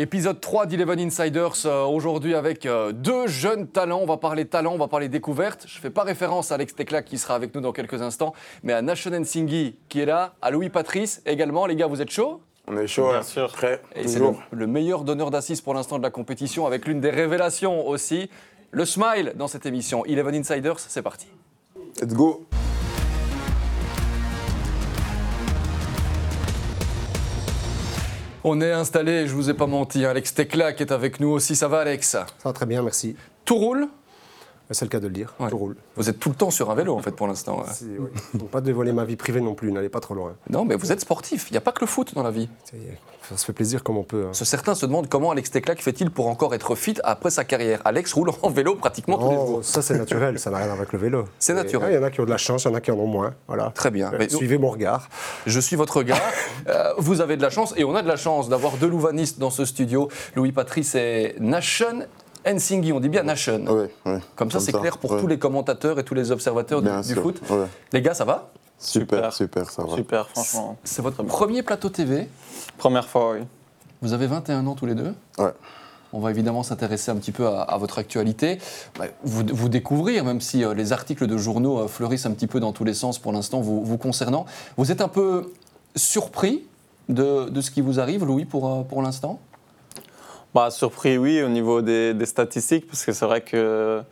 Épisode 3 d'Eleven Insiders, euh, aujourd'hui avec euh, deux jeunes talents. On va parler talent, on va parler découverte. Je ne fais pas référence à Alex Tecla qui sera avec nous dans quelques instants, mais à Nation Singhi qui est là, à Louis Patrice également. Les gars, vous êtes chauds? On est chaud, Bien hein. sûr. prêt, Et c'est le meilleur donneur d'assises pour l'instant de la compétition avec l'une des révélations aussi. Le smile dans cette émission. Eleven Insiders, c'est parti. Let's go. On est installé, je vous ai pas menti, hein, Alex Tecla qui est avec nous aussi. Ça va Alex? Ça va très bien, merci. Tout roule? C'est le cas de le dire, Ouais. tout roule. Vous êtes tout le temps sur un vélo en fait pour l'instant. ouais. C'est- oui. Faut pas dévoiler ma vie privée non plus, n'allez pas trop loin. Non mais vous êtes sportif, il n'y a pas que le foot dans la vie. Ça se fait plaisir comme on peut. hein. Ce- Certains se demandent comment Alex Teclac fait-il pour encore être fit après sa carrière. Alex roule en vélo pratiquement tous les Non, jours. Ça c'est naturel, ça n'a rien avec le vélo. C'est naturel. Il y en a qui ont de la chance, il y en a qui en ont moins. Voilà. Très bien. Euh, Mais Suivez mon regard. je suis votre gars. Euh, vous avez de la chance et on a de la chance d'avoir deux louvanistes dans ce studio. Louis Patrice et Nation Nsinghi. On dit bien Nation. Oui, oui. Comme ça, c'est clair pour ouais. tous les commentateurs et tous les observateurs du, Bien du sûr, foot. ouais. Les gars, ça va? Super, Super. super, ça va. Super, franchement. C'est votre premier plateau TV. Première fois, oui. Vous avez 21 ans tous les deux? Ouais. On va évidemment s'intéresser un petit peu à, à votre actualité, Bah, vous, vous découvrir, même si euh, les articles de journaux euh, fleurissent un petit peu dans tous les sens pour l'instant vous, vous concernant. Vous êtes un peu surpris de, de ce qui vous arrive, Louis, pour, euh, pour l'instant? Bah, surpris, oui, au niveau des, des statistiques, parce que c'est vrai que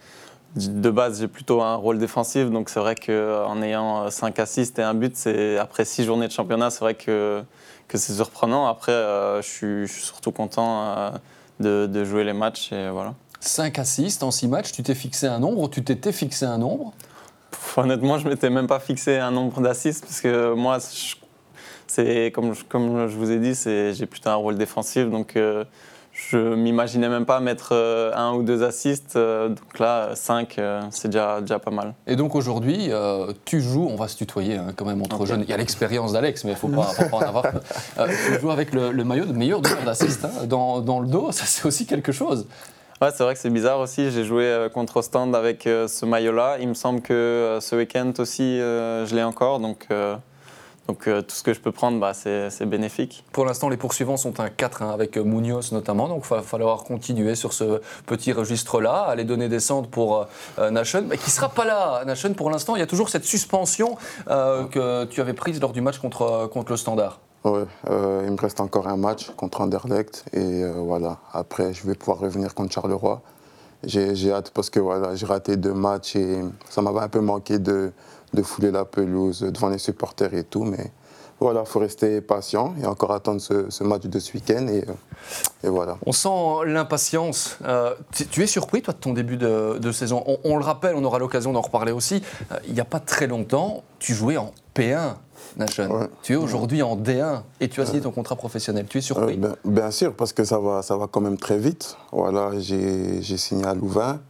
de base, j'ai plutôt un rôle défensif, donc c'est vrai qu'en ayant 5 assists et un but, c'est après 6 journées de championnat, c'est vrai que, que c'est surprenant. Après, euh, je, suis, je suis surtout content euh, de, de jouer les matchs, et voilà. 5 assists en 6 matchs, tu t'es fixé un nombre, tu t'étais fixé un nombre? Pff, Honnêtement, je m'étais même pas fixé un nombre d'assists parce que moi, c'est comme, je- comme je vous ai dit, c'est- j'ai plutôt un rôle défensif, donc euh, je m'imaginais même pas mettre euh, un ou deux assists. euh, donc là, cinq, euh, c'est déjà, déjà pas mal. Et donc aujourd'hui, euh, tu joues, on va se tutoyer hein, quand même entre jeunes. Il y a l'expérience d'Alex, mais il ne faut pas, faut pas en avoir. Euh, tu joues avec le, le maillot de meilleur donneur d'assist hein, dans, dans le dos, ça c'est aussi quelque chose. Ouais, c'est vrai que c'est bizarre aussi. J'ai joué contre Ostende avec ce maillot-là. Il me semble que ce week-end aussi, je l'ai encore. Donc, euh, donc euh, tout ce que je peux prendre, bah, c'est bénéfique. Pour l'instant, les poursuivants sont un 4 hein, avec Munoz notamment, donc il va falloir continuer sur ce petit registre-là, aller donner des centres pour euh, Nation, mais qui ne sera pas là, Nation, pour l'instant. Il y a toujours cette suspension euh, que tu avais prise lors du match contre, euh, contre le Standard. Euh, il me reste encore un match contre Anderlecht et euh, voilà. Après, je vais pouvoir revenir contre Charleroi. J'ai j'ai hâte parce que voilà, j'ai raté deux matchs et ça m'avait un peu manqué de, de fouler la pelouse devant les supporters et tout. Mais voilà, il faut rester patient et encore attendre ce, ce match de ce week-end et, euh, et voilà. On sent l'impatience. Euh, tu, es surpris, toi, de ton début de, de saison on, on le rappelle, on aura l'occasion d'en reparler aussi. Euh, il n'y a pas très longtemps, tu jouais en P1, Nation. Ouais. Tu es aujourd'hui en D1 et tu as signé ton contrat professionnel. Tu es surpris ben- bien sûr, parce que ça va, ça va quand même très vite. Voilà, j'ai j'ai signé à Louvain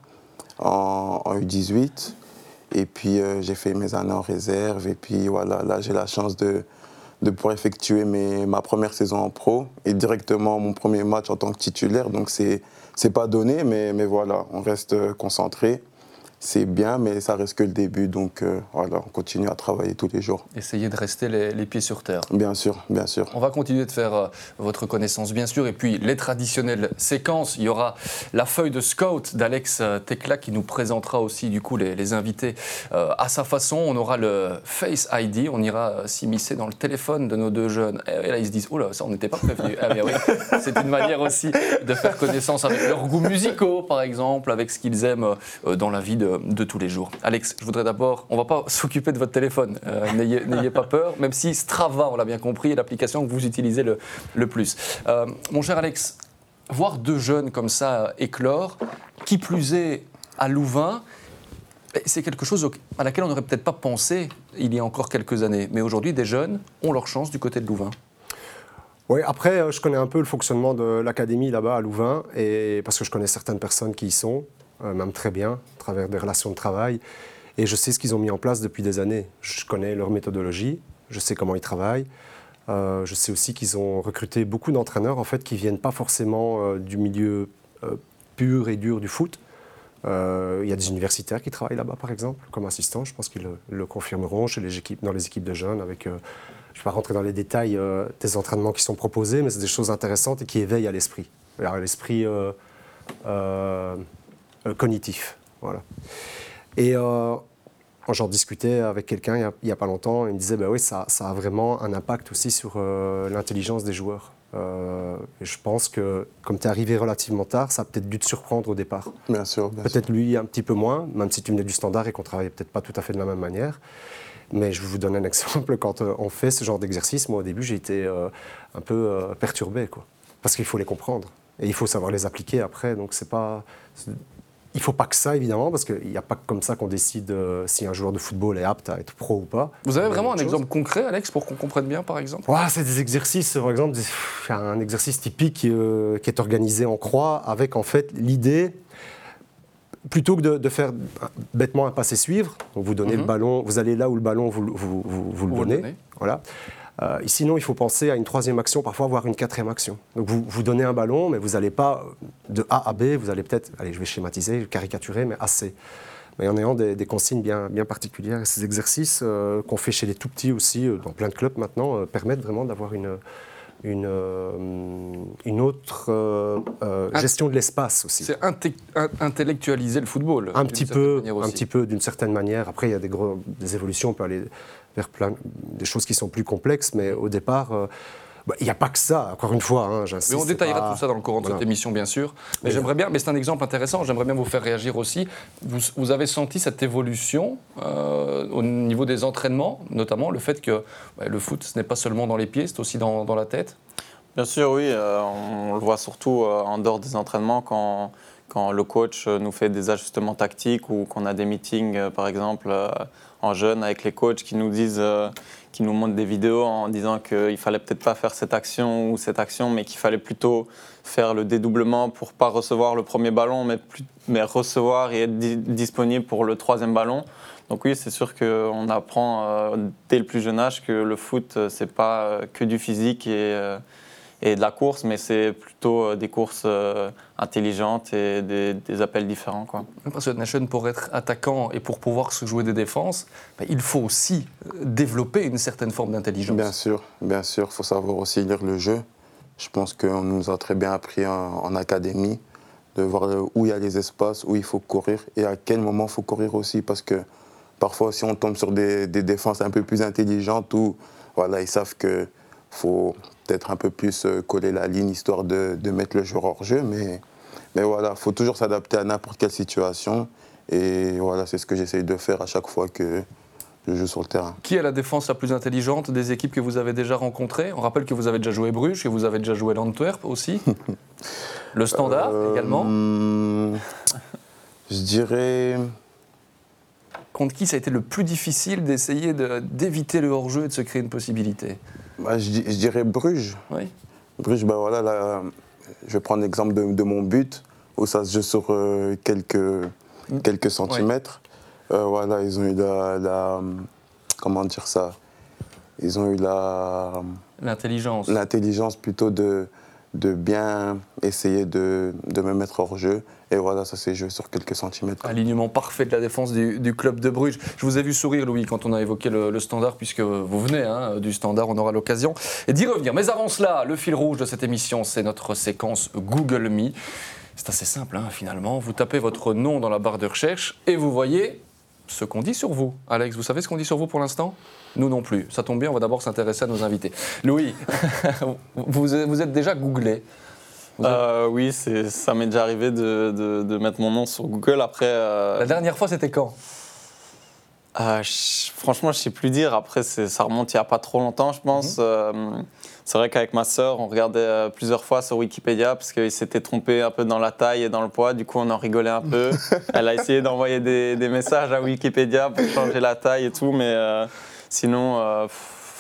en, en U18. Et puis, euh, j'ai fait mes années en réserve. Et puis, voilà, là, j'ai la chance de, de pouvoir effectuer ma première saison en pro et directement mon premier match en tant que titulaire. Donc, c'est c'est pas donné, mais, mais voilà, on reste euh, concentré. C'est bien, mais ça reste que le début. Donc, euh, voilà, on continue à travailler tous les jours. Essayez de rester les, les pieds sur terre. Bien sûr, bien sûr. On va continuer de faire euh, votre connaissance, bien sûr. Et puis, les traditionnelles séquences. Il y aura la feuille de scout d'Alex euh, Tecla qui nous présentera aussi, du coup, les, les invités euh, à sa façon. On aura le Face ID. On ira s'immiscer dans le téléphone de nos deux jeunes. Et là, ils se disent Oh là, ça, on n'était pas prévenu. Ah, mais oui, c'est une manière aussi de faire connaissance avec leurs goûts musicaux, par exemple, avec ce qu'ils aiment dans la vie de, de tous les jours. Alex, je voudrais d'abord, on va pas s'occuper de votre téléphone, Euh, n'ayez pas peur, même si Strava, on l'a bien compris, est l'application que vous utilisez le, plus. Euh, mon cher Alex, voir deux jeunes comme ça éclore, qui plus est à Louvain, eh, c'est quelque chose à laquelle on n'aurait peut-être pas pensé il y a encore quelques années. Mais aujourd'hui, des jeunes ont leur chance du côté de Louvain. Oui, après, euh, je connais un peu le fonctionnement de l'académie là-bas à Louvain, et parce que je connais certaines personnes qui y sont, même très bien, à travers des relations de travail, et je sais ce qu'ils ont mis en place depuis des années. Je connais leur méthodologie, je sais comment ils travaillent. Euh, je sais aussi qu'ils ont recruté beaucoup d'entraîneurs en fait qui viennent pas forcément euh, du milieu euh, pur et dur du foot. Il y a des universitaires qui travaillent là-bas, par exemple, comme assistants. Je pense qu'ils le, confirmeront chez les équipes, dans les équipes de jeunes. Avec, je ne vais pas rentrer dans les détails des entraînements qui sont proposés, mais c'est des choses intéressantes et qui éveillent à l'esprit. l'esprit euh, euh, cognitif. Voilà. Et j'en discutais avec quelqu'un il n'y a, pas longtemps, il me disait, bah oui, ça, ça a vraiment un impact aussi sur l'intelligence des joueurs. et je pense que, comme tu es arrivé relativement tard, ça a peut-être dû te surprendre au départ. Bien sûr. Peut-être lui un petit peu moins, même si tu venais du standard et qu'on travaillait peut-être pas tout à fait de la même manière. Mais je vais vous donner un exemple. Quand on fait ce genre d'exercice, moi au début j'ai été un peu perturbé. Quoi parce qu'il faut les comprendre et il faut savoir les appliquer après. Donc c'est pas, il faut pas que ça évidemment parce qu'il n'y a pas comme ça qu'on décide euh, si un joueur de football est apte à être pro ou pas. Vous avez vraiment un exemple concret, Alex, pour qu'on comprenne bien, par exemple? Ouais, C'est des exercices, par exemple, un exercice typique euh, qui est organisé en croix avec en fait l'idée plutôt que de, faire bêtement un passé suivre, vous donnez le mhm. ballon, vous allez là où le ballon vous, vous, vous, le donnez, voilà. Euh, sinon, il faut penser à une troisième action, parfois voire une quatrième action. Donc vous, vous donnez un ballon, mais vous n'allez pas de A à B, vous allez peut-être, allez, je vais schématiser, caricaturer, mais C. Mais en ayant des, consignes bien, bien particulières. Et ces exercices euh, qu'on fait chez les tout petits aussi, euh, dans plein de clubs maintenant, permettent vraiment d'avoir une, une, une, autre gestion de l'espace aussi. C'est intellectualiser le football. Un petit peu, un petit peu d'une certaine manière. Après, il y a des, des évolutions, on peut aller vers plein, des choses qui sont plus complexes, mais au départ, euh, bah, il n'y a pas que ça, encore une fois. Hein, mais on détaillera tout ça dans le courant de cette émission, bien sûr. Mais j'aimerais bien, mais c'est un exemple intéressant, j'aimerais bien vous faire réagir aussi. Vous, avez senti cette évolution euh, au niveau des entraînements, notamment le fait que bah, le foot, ce n'est pas seulement dans les pieds, c'est aussi dans, la tête? Bien sûr, oui. Euh, on le voit surtout en dehors des entraînements quand, quand le coach nous fait des ajustements tactiques ou qu'on a des meetings, par exemple en jeune avec les coachs qui nous disent, euh, qui nous montrent des vidéos en disant qu'il fallait peut-être pas faire cette action ou cette action, mais qu'il fallait plutôt faire le dédoublement pour pas recevoir le premier ballon, mais, plus, mais recevoir et être disponible pour le troisième ballon. Donc oui, c'est sûr qu'on apprend euh, dès le plus jeune âge que le foot, euh, c'est pas que du physique et et de la course, mais c'est plutôt euh, des courses euh, intelligentes et des, appels différents. Quoi. Parce que Nation, pour être attaquant et pour pouvoir se jouer des défenses, bah, il faut aussi euh, développer une certaine forme d'intelligence. Bien sûr, bien sûr, il faut savoir aussi lire le jeu. Je pense qu'on nous a très bien appris en, académie de voir où il y a les espaces, où il faut courir et à quel moment il faut courir aussi. Parce que parfois, si on tombe sur des, des défenses un peu plus intelligentes où voilà, ils savent que faut peut-être un peu plus euh, coller la ligne histoire de, mettre le joueur hors jeu. Mais, mais voilà, il faut toujours s'adapter à n'importe quelle situation. Et voilà, c'est ce que j'essaye de faire à chaque fois que je joue sur le terrain. Qui est la défense la plus intelligente des équipes que vous avez déjà rencontrées? On rappelle que vous avez déjà joué Bruges, que vous avez déjà joué l'Antwerp aussi. le Standard euh, également. Je dirais contre qui ça a été le plus difficile d'essayer d'éviter le hors-jeu et de se créer une possibilité bah, je, dirais Bruges. Oui. Bruges, bah, voilà, là, je vais prendre l'exemple de, mon but, où ça se joue sur euh, quelques, mm. quelques centimètres. Euh, voilà, ils ont eu la, Comment dire ça? Ils ont eu la. L'intelligence. L'intelligence plutôt de, de bien essayer de, me mettre hors jeu et voilà, ça s'est joué sur quelques centimètres. Alignement parfait de la défense du, club de Bruges. Je vous ai vu sourire, Louis, quand on a évoqué le, standard, puisque vous venez hein, du standard, on aura l'occasion d'y revenir. Mais avant cela, le fil rouge de cette émission, c'est notre séquence Google Me. C'est assez simple, hein, finalement. Vous tapez votre nom dans la barre de recherche et vous voyez ce qu'on dit sur vous. Alex, vous savez ce qu'on dit sur vous pour l'instant? Nous non plus. Ça tombe bien, on va d'abord s'intéresser à nos invités. Louis, vous, vous êtes déjà googlé euh, oui, ça m'est déjà arrivé de, mettre mon nom sur Google. Après, euh, La dernière fois, c'était quand? euh, Franchement, je ne sais plus dire. Après, ça remonte il n'y a pas trop longtemps, je pense. Mhm. C'est vrai qu'avec ma sœur, on regardait plusieurs fois sur Wikipédia parce qu'il s'était trompé un peu dans la taille et dans le poids. Du coup, on en rigolait un peu. Elle a essayé d'envoyer des, des, messages à Wikipédia pour changer la taille et tout, mais sinon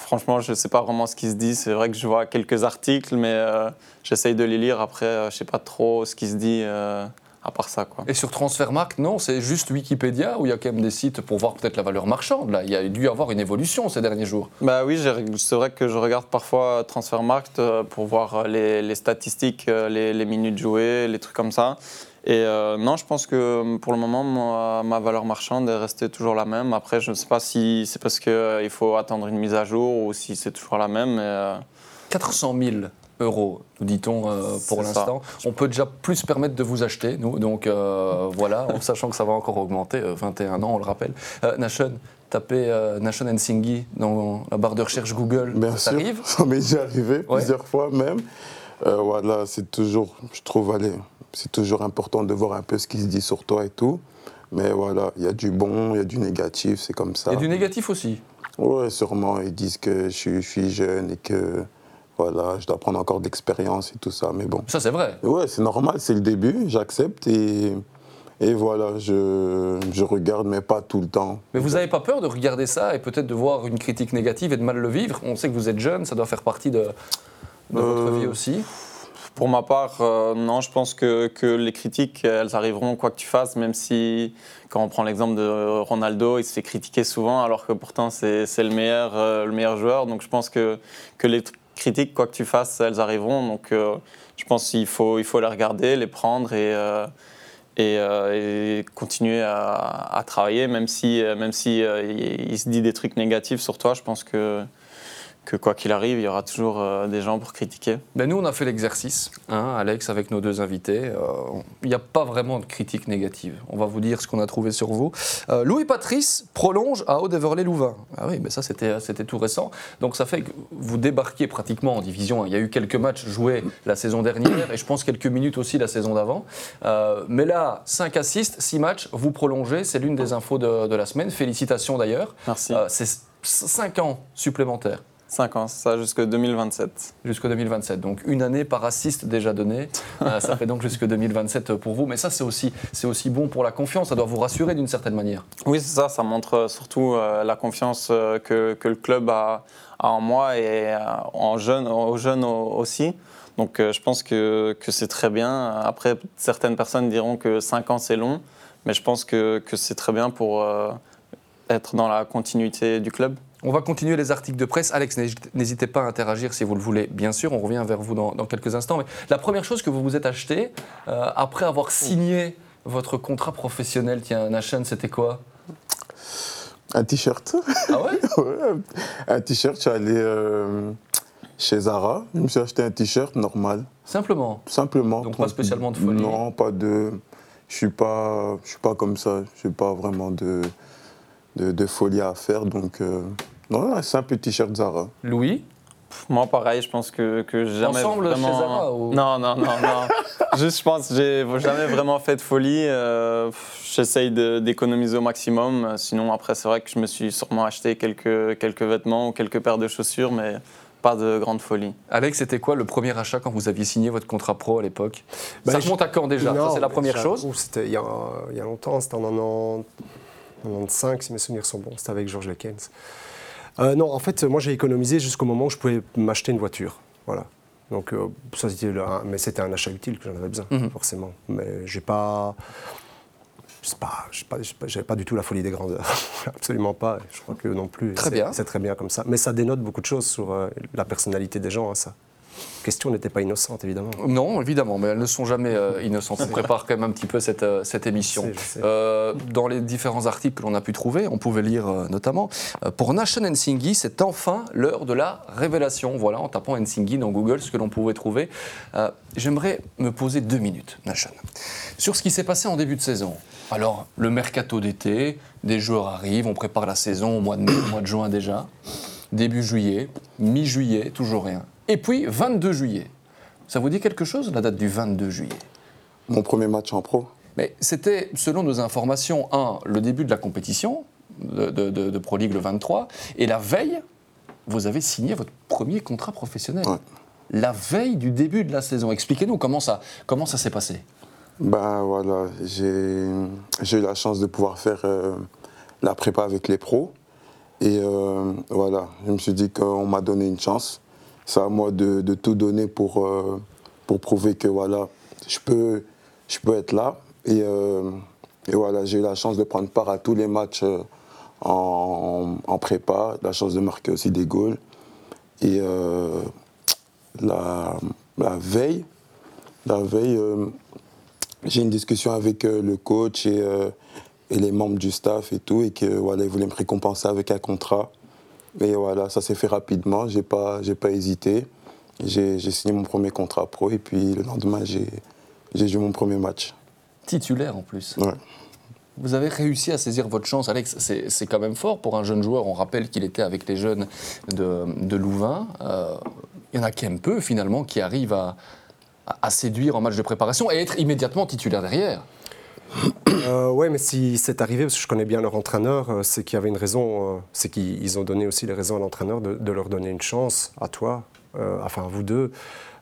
franchement, je ne sais pas vraiment ce qui se dit. C'est vrai que je vois quelques articles, mais euh, j'essaye de les lire. Après, euh, je ne sais pas trop ce qui se dit euh, à part ça. Quoi. Et sur Transfermarkt, non, c'est juste Wikipédia où il y a quand même des sites pour voir peut-être la valeur marchande. Là. Il y a dû y avoir une évolution ces derniers jours. Bah oui, c'est vrai que je regarde parfois Transfermarkt pour voir les, statistiques, les, les, minutes jouées, les trucs comme ça. Et euh, non, je pense que euh, pour le moment, ma, valeur marchande est restée toujours la même. Après, je ne sais pas si c'est parce qu'il euh, faut attendre une mise à jour ou si c'est toujours la même. Mais, 400 000 euros, nous dit-on euh, pour l'instant. On peut déjà plus se permettre de vous acheter, nous. Donc euh, voilà, en sachant que ça va encore augmenter, 21 ans, on le rappelle. Nation, tapez Nation Nsingi dans la barre de recherche Google. Bien ça arrive Ça m'est déjà arrivé plusieurs fois même. voilà, c'est toujours, je trouve, allez, c'est toujours important de voir un peu ce qui se dit sur toi et tout. Mais voilà, il y a du bon, il y a du négatif, c'est comme ça. Et du négatif aussi Oui, sûrement. Ils disent que je suis, jeune et que voilà, je dois prendre encore d'expérience et tout ça. Mais bon. Ça, c'est vrai. Oui, c'est normal, c'est le début, j'accepte et, et voilà, je, je, regarde, mais pas tout le temps. Mais vous n'avez pas peur de regarder ça et peut-être de voir une critique négative et de mal le vivre? On sait que vous êtes jeune, ça doit faire partie de, de votre euh, vie aussi. Pour ma part, euh, non, je pense que, que, les critiques, elles arriveront quoi que tu fasses, même si, quand on prend l'exemple de Ronaldo, il se fait critiquer souvent, alors que pourtant c'est le meilleur, euh, le meilleur joueur. Donc je pense que, que les critiques, quoi que tu fasses, elles arriveront. Donc euh, je pense qu'il faut, il faut les regarder, les prendre et, et, continuer à, à, travailler, même si, même si il se dit des trucs négatifs sur toi. Je pense que que quoi qu'il arrive, il y aura toujours euh, des gens pour critiquer. Ben nous, on a fait l'exercice, hein, Alex, avec nos deux invités. Euh, il n'y a pas vraiment de critique négative. On va vous dire ce qu'on a trouvé sur vous. Euh, Louis Patrice prolonge à Haut-Deverlay-Louvain. Ah oui, mais ça, c'était, c'était tout récent. Donc ça fait que vous débarquiez pratiquement en division. Il y a eu quelques matchs joués la saison dernière et je pense quelques minutes aussi la saison d'avant. mais là, 5 assists, 6 matchs, vous prolongez. C'est l'une des infos de, de la semaine. Félicitations d'ailleurs. Merci. c'est 5 ans supplémentaires. 5 ans, ça jusqu'en 2027. Jusqu'en 2027, donc une année par assist déjà donnée. Euh, ça fait donc jusqu'en 2027 pour vous. Mais ça, c'est aussi, c'est aussi bon pour la confiance. Ça doit vous rassurer d'une certaine manière. Oui, c'est ça. Ça montre surtout euh, la confiance euh, que, que, le club a, en moi et en jeune, aux jeunes aussi. Donc je pense que, que c'est très bien. Après, certaines personnes diront que 5 ans, c'est long. Mais je pense que, que c'est très bien pour être dans la continuité du club. On va continuer les articles de presse. Alex, n'hésitez pas à interagir si vous le voulez, bien sûr. On revient vers vous dans, quelques instants. Mais la première chose que vous vous êtes acheté, euh, après avoir signé votre contrat professionnel, tiens, Nashan, c'était quoi? Un t-shirt. Ah ouais, Un t-shirt, je suis allé euh, chez Zara. Je me suis acheté un t-shirt normal. Simplement? Simplement. Donc pas spécialement de folie? Non, pas de... Je suis pas, je suis pas comme ça. Je n'ai pas vraiment de de, folie à faire. Donc, euh, non, c'est un petit t-shirt Zara. Louis moi, pareil, je pense que, que jamais Ensemble vraiment... chez Zara Non, non, non, non. Juste, je pense j'ai jamais vraiment fait de folie. Euh, J'essaye d'économiser au maximum. Sinon, après, c'est vrai que je me suis sûrement acheté quelques, quelques vêtements ou quelques paires de chaussures, mais pas de grande folie. Alex, c'était quoi le premier achat quand vous aviez signé votre contrat pro à l'époque bah, Ça remonte à quand déjà? C'est la première chose? C'était il, y a, il y a longtemps, c'était en 95, si mes souvenirs sont bons. C'était avec George Lekens. Euh, non, en fait, moi j'ai économisé jusqu'au moment où je pouvais m'acheter une voiture. Voilà. Donc, euh, ça, c'était mais c'était un achat utile que j'en avais besoin, mhm. forcément. Mais j'ai pas. Pas, j'avais pas, du tout la folie des grandeurs, absolument pas. Je crois que non plus. Très bien. C'est très bien comme ça. Mais ça dénote beaucoup de choses sur euh, la personnalité des gens, hein, ça question n'était pas innocente, évidemment. Non, évidemment, mais elles ne sont jamais euh, innocentes. On prépare quand même un petit peu cette, euh, cette émission. Euh, dans les différents articles que l'on a pu trouver, on pouvait lire notamment Pour Nation Nsingi, c'est enfin l'heure de la révélation. Voilà, en tapant Nsingi dans Google, ce que l'on pouvait trouver. J'aimerais me poser deux minutes, Nation, sur ce qui s'est passé en début de saison. Alors, le mercato d'été, des joueurs arrivent, on prépare la saison au mois de mai, au mois de juin déjà. Début juillet, mi-juillet, toujours rien. Et puis 22 juillet. Ça vous dit quelque chose, la date du 22 juillet? Mon premier match en pro. Mais c'était, selon nos informations, un, le début de la compétition de, Pro League le 23, et la veille, vous avez signé votre premier contrat professionnel. La veille du début de la saison. Expliquez-nous comment ça, comment ça s'est passé. Ben voilà, j'ai eu la chance de pouvoir faire euh, la prépa avec les pros. Et euh, voilà, je me suis dit qu'on m'a donné une chance c'est à moi de, tout donner pour, euh, pour prouver que voilà, je peux, être là. Et, euh, et voilà, j'ai eu la chance de prendre part à tous les matchs euh, en, prépa, la chance de marquer aussi des goals. Et la, veille, la veille j'ai une discussion avec le coach et, et, les membres du staff et tout, et que voilà, voulaient me récompenser avec un contrat. Et voilà, ça s'est fait rapidement, j'ai pas, j'ai pas hésité. J'ai signé mon premier contrat pro et puis le lendemain, j'ai joué mon premier match. Titulaire en plus. Ouais. Vous avez réussi à saisir votre chance, Alex. C'est quand même fort pour un jeune joueur. On rappelle qu'il était avec les jeunes de, de Louvain. Euh, il y en a qu'un peu, finalement, qui arrivent à, à, séduire en match de préparation et être immédiatement titulaire derrière. Euh, oui, mais si c'est arrivé, parce que je connais bien leur entraîneur, euh, c'est qu'il y avait une raison, euh, c'est qu'ils ont donné aussi les raisons à l'entraîneur de, leur donner une chance, à toi, enfin à vous deux.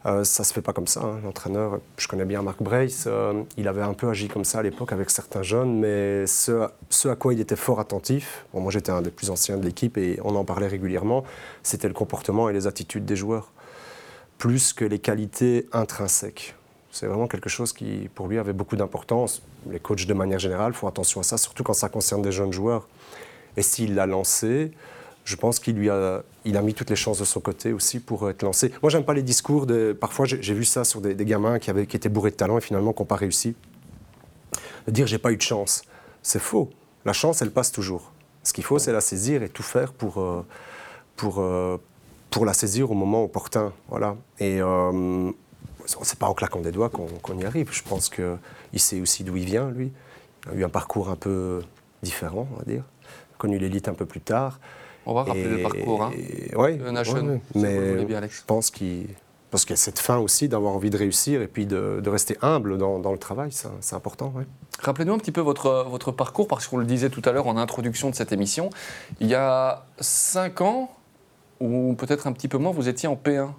Euh, ça se fait pas comme ça. Hein. L'entraîneur, je connais bien Marc Brace, il avait un peu agi comme ça à l'époque avec certains jeunes, mais ce, à quoi il était fort attentif, moi j'étais un des plus anciens de l'équipe et on en parlait régulièrement, c'était le comportement et les attitudes des joueurs, plus que les qualités intrinsèques. C'est vraiment quelque chose qui, pour lui, avait beaucoup d'importance. Les coachs, de manière générale, font attention à ça, surtout quand ça concerne des jeunes joueurs. Et s'il l'a lancé, je pense qu'il lui a, il a mis toutes les chances de son côté aussi pour être lancé. Moi, j'aime pas les discours. Parfois, j'ai vu ça sur des, gamins qui, avaient, qui étaient bourrés de talent et finalement qui n'ont pas réussi. De dire j'ai pas eu de chance, c'est faux. La chance, elle passe toujours. Ce qu'il faut, c'est la saisir et tout faire pour, euh, pour, euh, pour la saisir au moment opportun. Voilà. Et euh, c'est pas en claquant des doigts qu'on y arrive. Je pense qu'il sait aussi d'où il vient, lui. Il a eu un parcours un peu différent, on va dire. Connu l'élite un peu plus tard. On va rappeler le parcours hein, oui, mais je pense qu'il parce qu'il y a cette fin aussi d'avoir envie de réussir et puis de, rester humble dans, le travail, c'est important. Rappelez-nous un petit peu votre, votre parcours, parce qu'on le disait tout à l'heure en introduction de cette émission. Il y a 5 ans, ou peut-être un petit peu moins, vous étiez en P1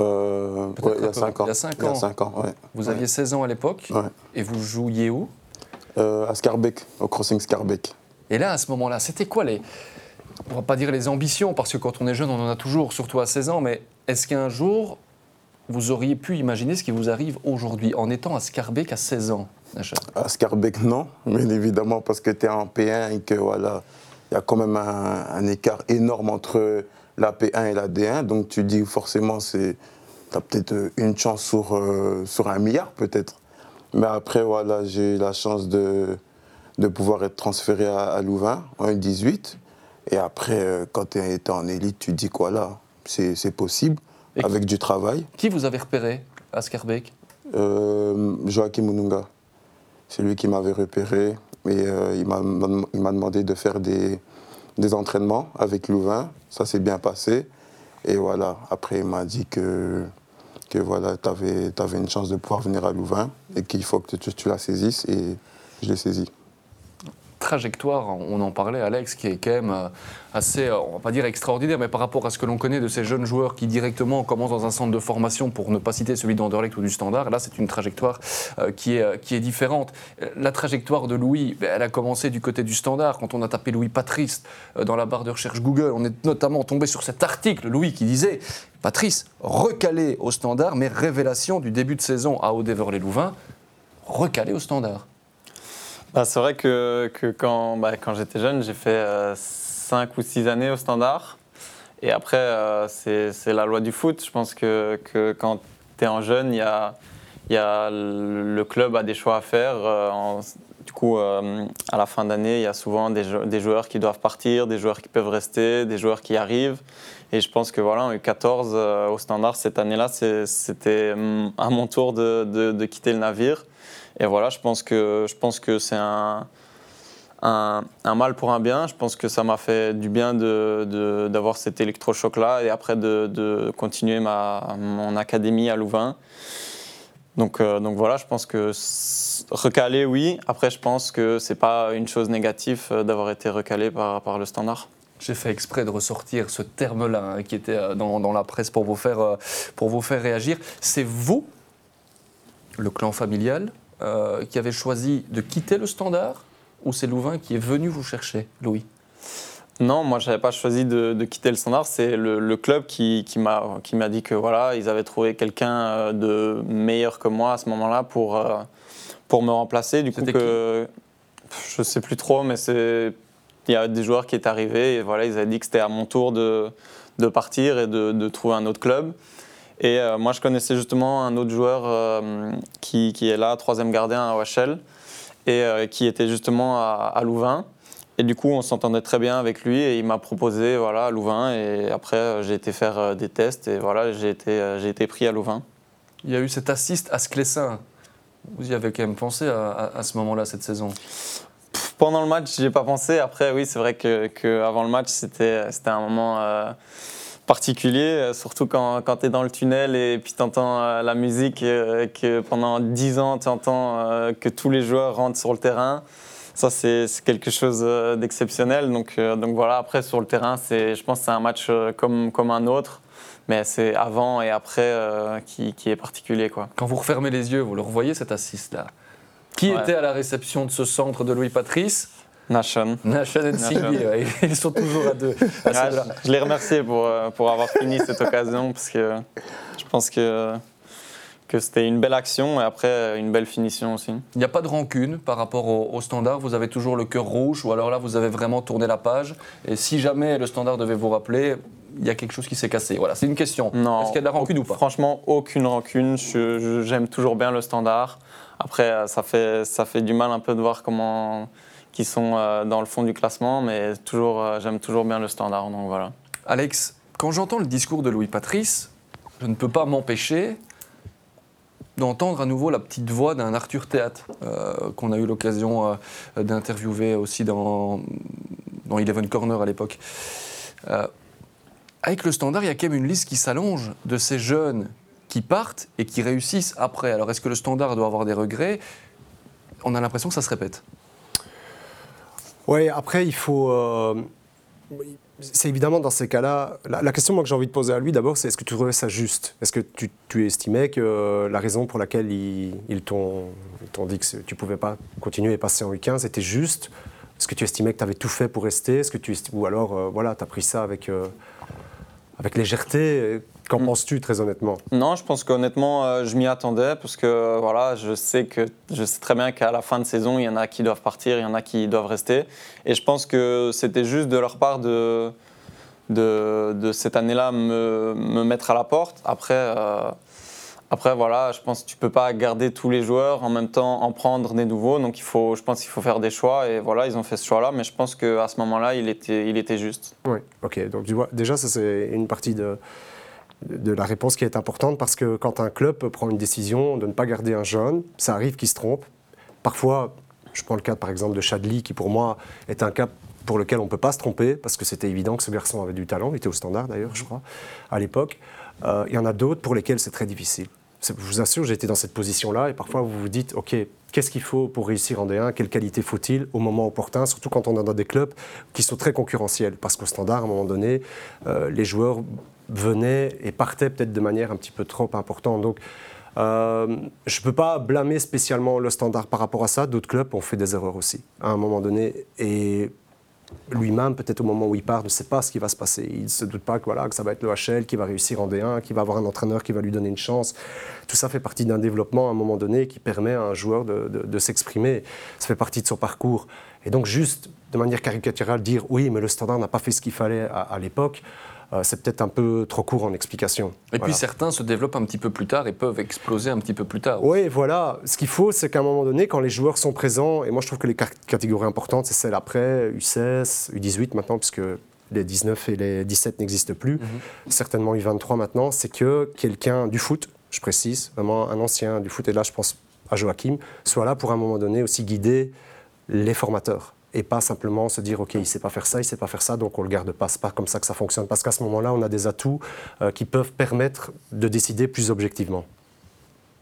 euh, il y a 5 ans. Il y a 5 ans. ans Vous aviez 16 ans à l'époque, et vous jouiez où? Euh, À Scarbeck, au crossing Scarbeck. Et là, à ce moment-là, c'était quoi les, on va pas dire les ambitions, parce que quand on est jeune, on en a toujours, surtout à 16 ans, mais est-ce qu'un jour, vous auriez pu imaginer ce qui vous arrive aujourd'hui, en étant à Scarbeck à 16 ans À Scarbeck, non, mais évidemment, parce que tu es en P1 et que voilà, il y a quand même un, écart énorme entre la P1 et la D1, donc tu dis forcément, tu as peut-être une chance sur, euh, sur un milliard, peut-être. Mais après, voilà, j'ai eu la chance de, de pouvoir être transféré à, à Louvain en 18 et après, euh, quand tu es en élite, tu dis quoi là? C'est possible, avec du travail. Qui vous avez repéré à Scarbeck? Euh, Joachim Mununga. C'est lui qui m'avait repéré. Et euh, il m'a demandé de faire des, des entraînements avec Louvain. Ça s'est bien passé. Et voilà, après, il m'a dit que, voilà, tu avais, une chance de pouvoir venir à Louvain et qu'il faut que tu, tu la saisisses. Et je l'ai saisi trajectoire, on en parlait Alex, qui est quand même euh, assez, euh, on va pas dire extraordinaire, mais par rapport à ce que l'on connaît de ces jeunes joueurs qui directement commencent dans un centre de formation, pour ne pas citer celui d'Anderlecht ou du Standard, là c'est une trajectoire euh, qui, est, qui est différente. La trajectoire de Louis, ben, elle a commencé du côté du Standard, quand on a tapé Louis Patrice dans la barre de recherche Google, on est notamment tombé sur cet article, Louis, qui disait Patrice, recalé au Standard, mais révélation du début de saison à Haut-Dever-les-Louvains, recalé au Standard. Bah, c'est vrai que, bah, quand j'étais jeune, j'ai fait 5 euh, ou 6 années au standard. Et après, euh, c'est la loi du foot. Je pense que, quand tu es en jeune, y a, a, le club a des choix à faire. Euh, du coup, à la fin d'année, il y a souvent des, joueurs qui doivent partir, des joueurs qui peuvent rester, des joueurs qui arrivent. Et je pense que voilà, en U14, au standard, cette année-là, c'était hum, à mon tour de quitter le navire. Et voilà, je pense que, je pense que c'est un, un, mal pour un bien. Je pense que ça m'a fait du bien d'avoir de, cet électrochoc-là et après de, continuer ma, mon académie à Louvain. Donc, euh, donc voilà, je pense que recalé, oui. Après, je pense que c'est pas une chose négative euh, d'avoir été recalé par, par le standard. J'ai fait exprès de ressortir ce terme-là hein, qui était euh, dans, dans, la presse pour vous faire, pour vous faire réagir. C'est vous, le clan familial, euh, qui avait choisi de quitter le standard ou c'est Louvain qui est venu vous chercher, Louis? Non, moi je n'avais pas choisi de, quitter le standard, c'est le, club qui, qui m'a dit que voilà, ils avaient trouvé quelqu'un euh, de meilleur que moi à ce moment-là pour, euh, pour me remplacer. Du coup, que, je ne sais plus trop, mais il y a des joueurs qui étaient arrivés et voilà, ils avaient dit que c'était à mon tour de, de partir et de, de, trouver un autre club. Et euh, moi, je connaissais justement un autre joueur euh, qui, qui, est là, troisième gardien à OHL, et euh, qui était justement à, Louvain. et du coup, on s'entendait très bien avec lui et il m'a proposé voilà, à Louvain. Et après, j'ai été faire des tests et voilà, j'ai été, j'ai été pris à Louvain. Il y a eu cet assist à Sclessin. Vous y avez quand même pensé à, ce moment-là, cette saison? Pendant le match, j'ai pas pensé. Après, oui, c'est vrai qu'avant que avant le match, c'était un moment particulier, euh, surtout quand, quand tu es dans le tunnel et puis tu entends euh, la musique euh, que pendant 10 ans tu entends que tous les joueurs rentrent sur le terrain. Ça, c'est quelque chose d'exceptionnel. Donc, donc voilà, après, sur le terrain, je pense que c'est un match comme, comme un autre mais c'est avant et après qui, qui, est particulier. Quoi. Quand vous refermez les yeux, vous le revoyez cet assist-là. Qui était à la réception de ce centre de Louis Patrice Nation. Nation et Singhi, ils sont toujours à deux. je, les remercie pour, euh, pour avoir fini cette occasion parce que je pense que, que c'était une belle action et après une belle finition aussi. Il n'y a pas de rancune par rapport au, standard, vous avez toujours le cœur rouge ou alors là vous avez vraiment tourné la page et si jamais le standard devait vous rappeler, il y a quelque chose qui s'est cassé. Voilà, c'est une question. Est-ce qu'il y a de la rancune ou pas? Franchement, aucune rancune. J'aime toujours bien le standard. Après, ça fait, ça fait du mal un peu de voir comment qui sont euh, dans le fond du classement, mais toujours, euh, j'aime toujours bien le standard. Donc voilà. Alex, quand j'entends le discours de Louis Patrice, je ne peux pas m'empêcher d'entendre à nouveau la petite voix d'un Arthur Théâtre, euh, qu'on a eu l'occasion d'interviewer aussi dans, dans Eleven Corner à l'époque. avec le standard, il y a quand même une liste qui s'allonge de ces jeunes qui partent et qui réussissent après. Alors est-ce que le standard doit avoir des regrets? On a l'impression que ça se répète. Oui, après, il faut. Euh, c'est évidemment dans ces cas-là. La, question que j'ai envie de poser à lui d'abord, c'est est-ce que tu trouvais ça juste? Est-ce que tu, estimais que la raison pour laquelle ils, t'ont dit que tu ne pouvais pas continuer et passer en U15 était juste? Est-ce que tu estimais que tu avais tout fait pour rester? Est-ce que tu Ou alors, euh, voilà, tu as pris ça avec, euh, avec légèreté? Qu'en mm. penses-tu très honnêtement Non, je pense qu'honnêtement, euh, je m'y attendais parce que voilà, je sais que je sais très bien qu'à la fin de saison, il y en a qui doivent partir, il y en a qui doivent rester, et je pense que c'était juste de leur part de de, de cette année-là me, me, mettre à la porte. Après. Euh, après, voilà, je pense que tu peux pas garder tous les joueurs en même temps en prendre des nouveaux. Donc, il faut, je pense qu'il faut faire des choix. Et voilà, ils ont fait ce choix-là. Mais je pense qu'à ce moment-là, il était, il était juste. Oui, ok. Donc, tu vois, déjà, ça, c'est une partie de, de la réponse qui est importante parce que quand un club prend une décision de ne pas garder un jeune, ça arrive qu'il se trompe. Parfois, je prends le cas par exemple de Chadli qui pour moi est un cas pour lequel on ne peut pas se tromper parce que c'était évident que ce garçon avait du talent, il était au standard d'ailleurs je crois à l'époque. Euh, il y en a d'autres pour lesquels c'est très difficile. Je vous assure, j'ai été dans cette position-là et parfois vous vous dites, OK, qu'est-ce qu'il faut pour réussir en D1 Quelle qualité faut-il au moment opportun? Surtout quand on est dans des clubs qui sont très concurrentiels. Parce qu'au standard, à un moment donné, euh, les joueurs venaient et partaient peut-être de manière un petit peu trop importante. Donc, euh, je ne peux pas blâmer spécialement le standard par rapport à ça. D'autres clubs ont fait des erreurs aussi, à un moment donné. Et lui-même, peut-être au moment où il part, ne sait pas ce qui va se passer. Il ne se doute pas que, voilà, que ça va être le HL qui va réussir en D1, qui va avoir un entraîneur qui va lui donner une chance. Tout ça fait partie d'un développement à un moment donné qui permet à un joueur de, s'exprimer. Ça fait partie de son parcours. Et donc juste, de manière caricaturale, dire oui, mais le standard n'a pas fait ce qu'il fallait à l'époque. Euh, c'est peut-être un peu trop court en explication. Et puis certains se développent un petit peu plus tard et peuvent exploser un petit peu plus tard. Oui, voilà. Ce qu'il faut, c'est qu'à un moment donné, quand les joueurs sont présents, et moi je trouve que les catégories importantes, c'est celles après, U16, U18 maintenant, puisque les 19 et les 17 n'existent plus, mhm. certainement U23 maintenant, c'est que quelqu'un du foot, je précise, vraiment un ancien du foot, et là je pense à Joachim, soit là pour un moment donné aussi guider les formateurs et pas simplement se dire ok il sait pas faire ça, il sait pas faire ça, donc on le garde pas. C'est pas comme ça que ça fonctionne parce qu'à ce moment-là on a des atouts euh, qui peuvent permettre de décider plus objectivement.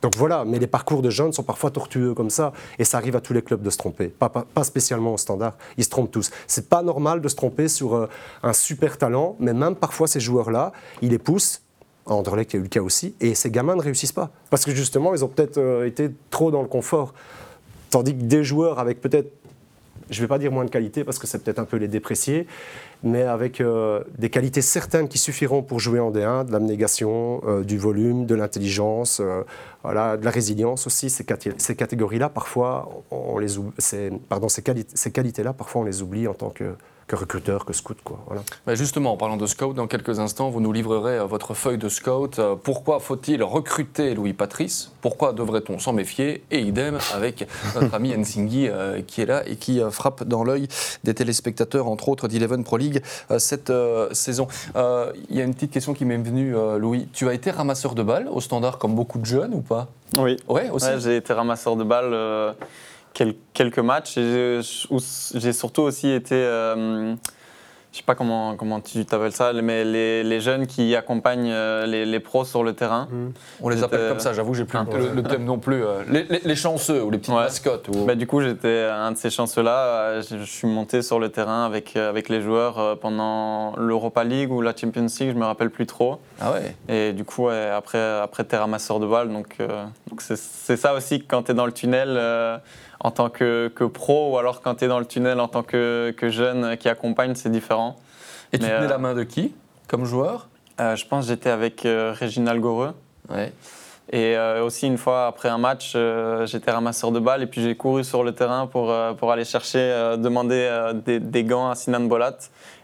Donc voilà, mais les parcours de jeunes sont parfois tortueux comme ça, et ça arrive à tous les clubs de se tromper, pas, pas, spécialement au standard, ils se trompent tous. C'est pas normal de se tromper sur euh, un super talent, mais même parfois ces joueurs-là, ils les poussent, à Anderlecht il a eu le cas aussi, et ces gamins ne réussissent pas, parce que justement ils ont peut-être euh, été trop dans le confort. Tandis que des joueurs avec peut-être je ne vais pas dire moins de qualité parce que c'est peut-être un peu les déprécier, mais avec euh, des qualités certaines qui suffiront pour jouer en D1, de l'abnégation, euh, du volume, de l'intelligence, euh, voilà, de la résilience aussi. Ces, catégories-là, parfois, on les pardon, ces, qualités-là, parfois on les oublie en tant que, que recruteur, que scout. Quoi, voilà. Mais justement, en parlant de scout, dans quelques instants, vous nous livrerez euh, votre feuille de scout. Euh, pourquoi faut-il recruter Louis Patrice? Pourquoi devrait-on s'en méfier? Et idem avec notre ami Nsinghi euh, qui est là et qui frappe dans l'œil des téléspectateurs, entre autres d'Eleven Pro League cette saison. Il y a une petite question qui m'est venue, Louis. Tu as été ramasseur de balles au standard comme beaucoup de jeunes ou pas? Oui. Ouais, aussi. j'ai été ramasseur de balles quelques matchs. Et j'ai surtout aussi été, euh, je sais pas comment, comment tu t'appelles ça, mais les, les, jeunes qui accompagnent euh, les, les, pros sur le terrain. Mmh. On les appelle comme ça, j'avoue, j'ai plus le, thème non plus. Euh, les, les, chanceux ou les petites mascottes. Ou... Bah, du coup, j'étais un de ces chanceux-là. Je, suis monté sur le terrain avec, avec les joueurs pendant l'Europa League ou la Champions League, je me rappelle plus trop. Ah ouais Et du coup, après, après tu es ramasseur de balles. Donc, donc c'est ça aussi, quand tu es dans le tunnel en tant que, pro ou alors quand tu es dans le tunnel en tant que, jeune qui accompagne, c'est différent. Et tu tenais la euh, main de qui comme joueur? Euh, Je pense que j'étais avec euh, Réginal Goreux. Ouais. Et aussi, une fois après un match, j'étais ramasseur de balles et puis j'ai couru sur le terrain pour, pour aller chercher, demander des, gants à Sinan Bolat.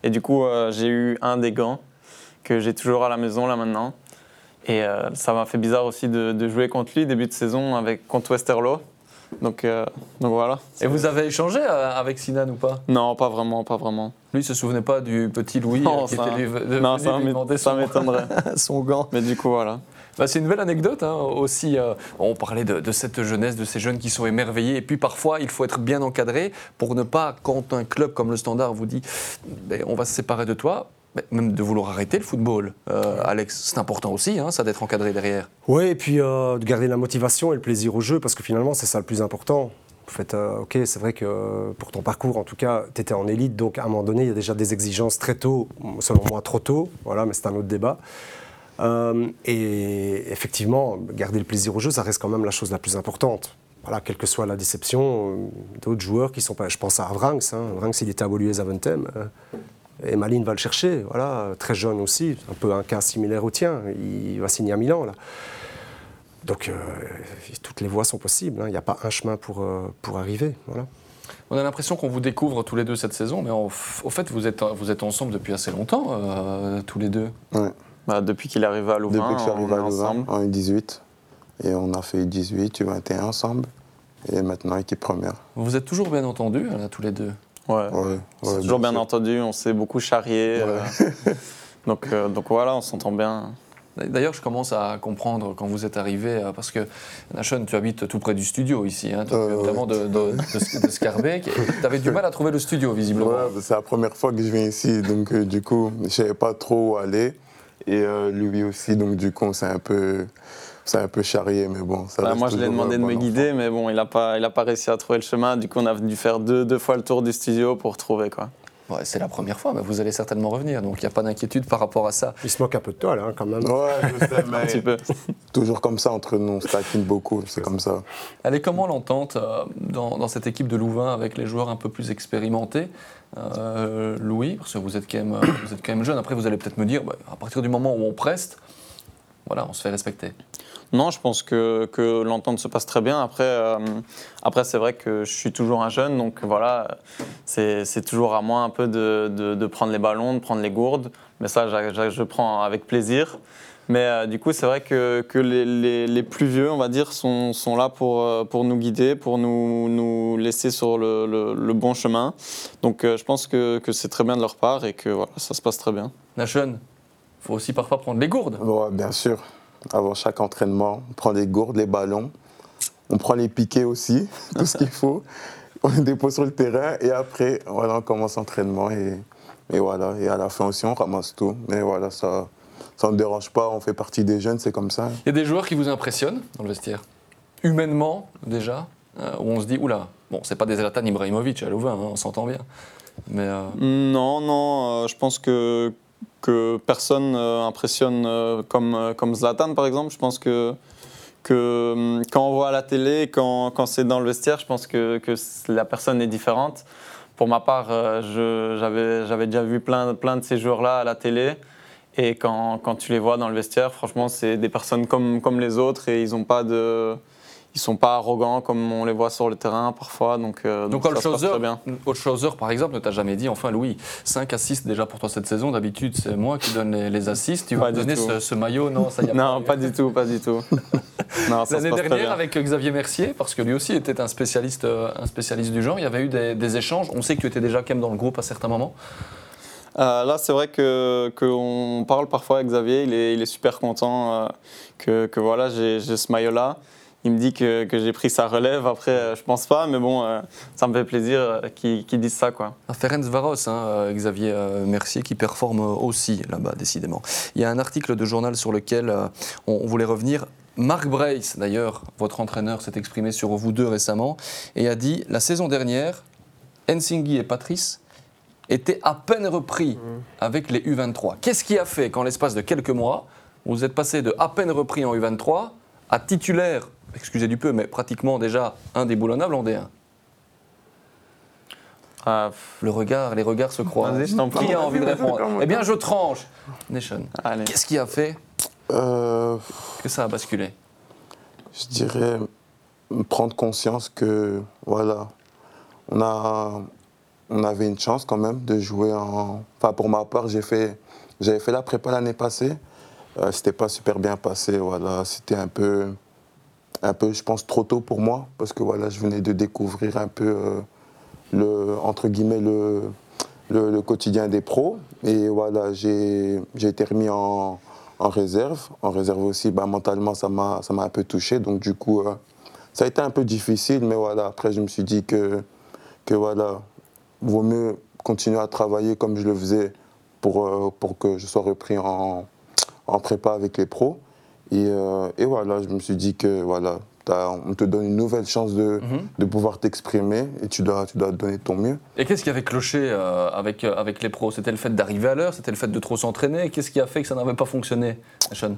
Et du coup, j'ai eu un des gants que j'ai toujours à la maison là maintenant. Et ça m'a fait bizarre aussi de, de, jouer contre lui début de saison avec, contre Westerlo. Donc, euh, donc voilà. Et vous avez échangé euh, avec Sinan ou pas? Non, pas vraiment, pas vraiment. Lui, il se souvenait pas du petit Louis non, euh, qui ça, était lui, non, ça, ça m'étonnerait. son gant. Mais du coup, voilà. Bah, c'est une belle anecdote hein, aussi. on parlait de, cette jeunesse, de ces jeunes qui sont émerveillés. Et puis parfois, il faut être bien encadré pour ne pas, quand un club comme le Standard vous dit ben, on va se séparer de toi, même de vouloir arrêter le football. Euh, Alex, c'est important aussi, hein, ça d'être encadré derrière. Oui, et puis euh, de garder la motivation et le plaisir au jeu, parce que finalement, c'est ça le plus important. En fait, euh, ok, c'est vrai que pour ton parcours, en tout cas, tu étais en élite, donc à un moment donné, il y a déjà des exigences très tôt, selon moi trop tôt, voilà, mais c'est un autre débat. et effectivement, garder le plaisir au jeu, ça reste quand même la chose la plus importante. Voilà, quelle que soit la déception, d'autres joueurs qui sont pas. Je pense à Avrangs, hein. Avrangs, il était à Woluwe Aventem. Et Maline va le chercher, voilà, très jeune aussi, un peu un cas similaire au tien. Il va signer à Milan, là. Donc, euh, toutes les voies sont possibles. Hein. Il n'y a pas un chemin pour, euh, pour arriver. Voilà. On a l'impression qu'on vous découvre tous les deux cette saison, mais au fait, vous êtes, vous êtes ensemble depuis assez longtemps, euh, tous les deux. Ouais. Bah, depuis qu'il est arrivé à Louvain, depuis que je suis arrivé à Louvain, en 18 Et on a fait 18, 21 ensemble. Et maintenant, équipe première. Vous êtes toujours bien entendus, là, tous les deux? Ouais. c'est toujours bien, entendu, on s'est beaucoup charrié. Euh. donc, euh, donc voilà, on s'entend bien. D'ailleurs, je commence à comprendre quand vous êtes arrivé, euh, parce que Nashon, tu habites tout près du studio ici, hein, notamment de, de, de, Scarbeck. Tu avais du mal à trouver le studio, visiblement. Ouais, c'est la première fois que je viens ici, donc du coup, je ne savais pas trop où aller. Et lui aussi, donc du coup, c'est un peu c'est un peu charrié, mais bon. Ça bah, moi, je lui ai demandé de me guider, mais bon, il n'a pas, il pas réussi à trouver le chemin. Du coup, on a dû faire deux, deux fois le tour du studio pour trouver. quoi. Ouais, c'est la première fois, mais vous allez certainement revenir, donc il n'y a pas d'inquiétude par rapport à ça. Il se moque un peu de toi, là, quand même. Ouais, je sais, mais un petit peu. toujours comme ça entre nous, on se beaucoup, c'est comme ça. Allez, comment l'entente euh, dans, dans, cette équipe de Louvain avec les joueurs un peu plus expérimentés? Euh, Louis, parce que vous êtes quand même, euh, vous êtes quand même jeune, après vous allez peut-être me dire, bah, à partir du moment où on preste, voilà, on se fait respecter. Non, je pense que, que l'entente se passe très bien. Après, euh, après c'est vrai que je suis toujours un jeune, donc voilà, c'est toujours à moi un peu de, de, prendre les ballons, de prendre les gourdes. Mais ça, je, je prends avec plaisir. Mais euh, du coup, c'est vrai que, que les, les, plus vieux, on va dire, sont, sont là pour, euh, pour nous guider, pour nous, nous laisser sur le, le, bon chemin. Donc je pense que, que c'est très bien de leur part et que voilà, ça se passe très bien. Nation, il faut aussi parfois prendre les gourdes. Ouais, bien sûr avant chaque entraînement. On prend les gourdes, les ballons, on prend les piquets aussi, tout ce qu'il faut. On les dépose sur le terrain et après, voilà, on commence l'entraînement et, et, voilà. Et à la fin aussi, on ramasse tout. Mais voilà, ça ça ne dérange pas, on fait partie des jeunes, c'est comme ça. Il y a des joueurs qui vous impressionnent dans le vestiaire? Humainement, déjà euh, Où on se dit, oula, bon, c'est pas des Zlatan Ibrahimovic à Louvain, hein, on s'entend bien. Mais euh, Non, non, euh, je pense que que personne euh, impressionne euh, comme, euh, comme Zlatan, par exemple. Je pense que, que quand on voit à la télé, quand, quand c'est dans le vestiaire, je pense que, que la personne est différente. Pour ma part, j'avais déjà vu plein, plein de ces joueurs-là à la télé. Et quand, quand, tu les vois dans le vestiaire, franchement, c'est des personnes comme, comme les autres et ils n'ont pas de ils sont pas arrogants comme on les voit sur le terrain parfois. Donc, euh, donc, donc ça se passe très bien. Holshauser, par exemple, ne t'a jamais dit, enfin Louis, 5 assists déjà pour toi cette saison. D'habitude, c'est moi qui donne les, les assists. Tu vas donner ce, ce, maillot Non, ça y a Non, pas, pas du tout, pas du tout. L'année dernière, avec Xavier Mercier, parce que lui aussi était un spécialiste, euh, un spécialiste du genre, il y avait eu des, des échanges. On sait que tu étais déjà quand même dans le groupe à certains moments. Euh, là, c'est vrai que qu'on parle parfois avec Xavier. Il est, il est super content euh, que, que, voilà, j'ai ce maillot-là. Il me dit que, que j'ai pris sa relève. Après, euh, je pense pas, mais bon, euh, ça me fait plaisir euh, qu'ils qu disent ça, quoi. Ah, Ferenc Varos, hein, Xavier Mercier, qui performe aussi là-bas, décidément. Il y a un article de journal sur lequel on, on voulait revenir. Marc Brace, d'ailleurs, votre entraîneur, s'est exprimé sur vous deux récemment et a dit la saison dernière, Ensinghi et Patrice étaient à peine repris mmh. avec les U23. Qu'est-ce qui a fait qu'en l'espace de quelques mois, vous êtes passé de à peine repris en U23 à titulaire, excusez du peu, mais pratiquement déjà indéboulonnable en D1 ah, Le regard, les regards se croisent. Qui a envie de répondre Eh bien, je tranche. Nation. Qu'est-ce qui a fait euh, que ça a basculé? Je dirais prendre conscience que, voilà, on, a, on avait une chance quand même de jouer en. Enfin, pour ma part, j'ai fait, j'avais fait la prépa l'année passée. Euh, c'était pas super bien passé, voilà. C'était un peu un peu, je pense, trop tôt pour moi, parce que voilà, je venais de découvrir un peu euh, le, entre guillemets, le, le, quotidien des pros. Et voilà, j'ai été remis en, en, réserve. En réserve aussi, bah, mentalement, ça m'a un peu touché. Donc du coup, euh, ça a été un peu difficile, mais voilà, après, je me suis dit que, que voilà, vaut mieux continuer à travailler comme je le faisais pour, euh, pour que je sois repris en, en prépa avec les pros. Et, euh, et, voilà, je me suis dit que voilà, on te donne une nouvelle chance de, mhm. de pouvoir t'exprimer et tu dois, tu dois donner ton mieux. Et qu'est-ce qui avait cloché euh, avec, euh, avec les pros? C'était le fait d'arriver à l'heure? C'était le fait de trop s'entraîner? Qu'est-ce qui a fait que ça n'avait pas fonctionné, Sean?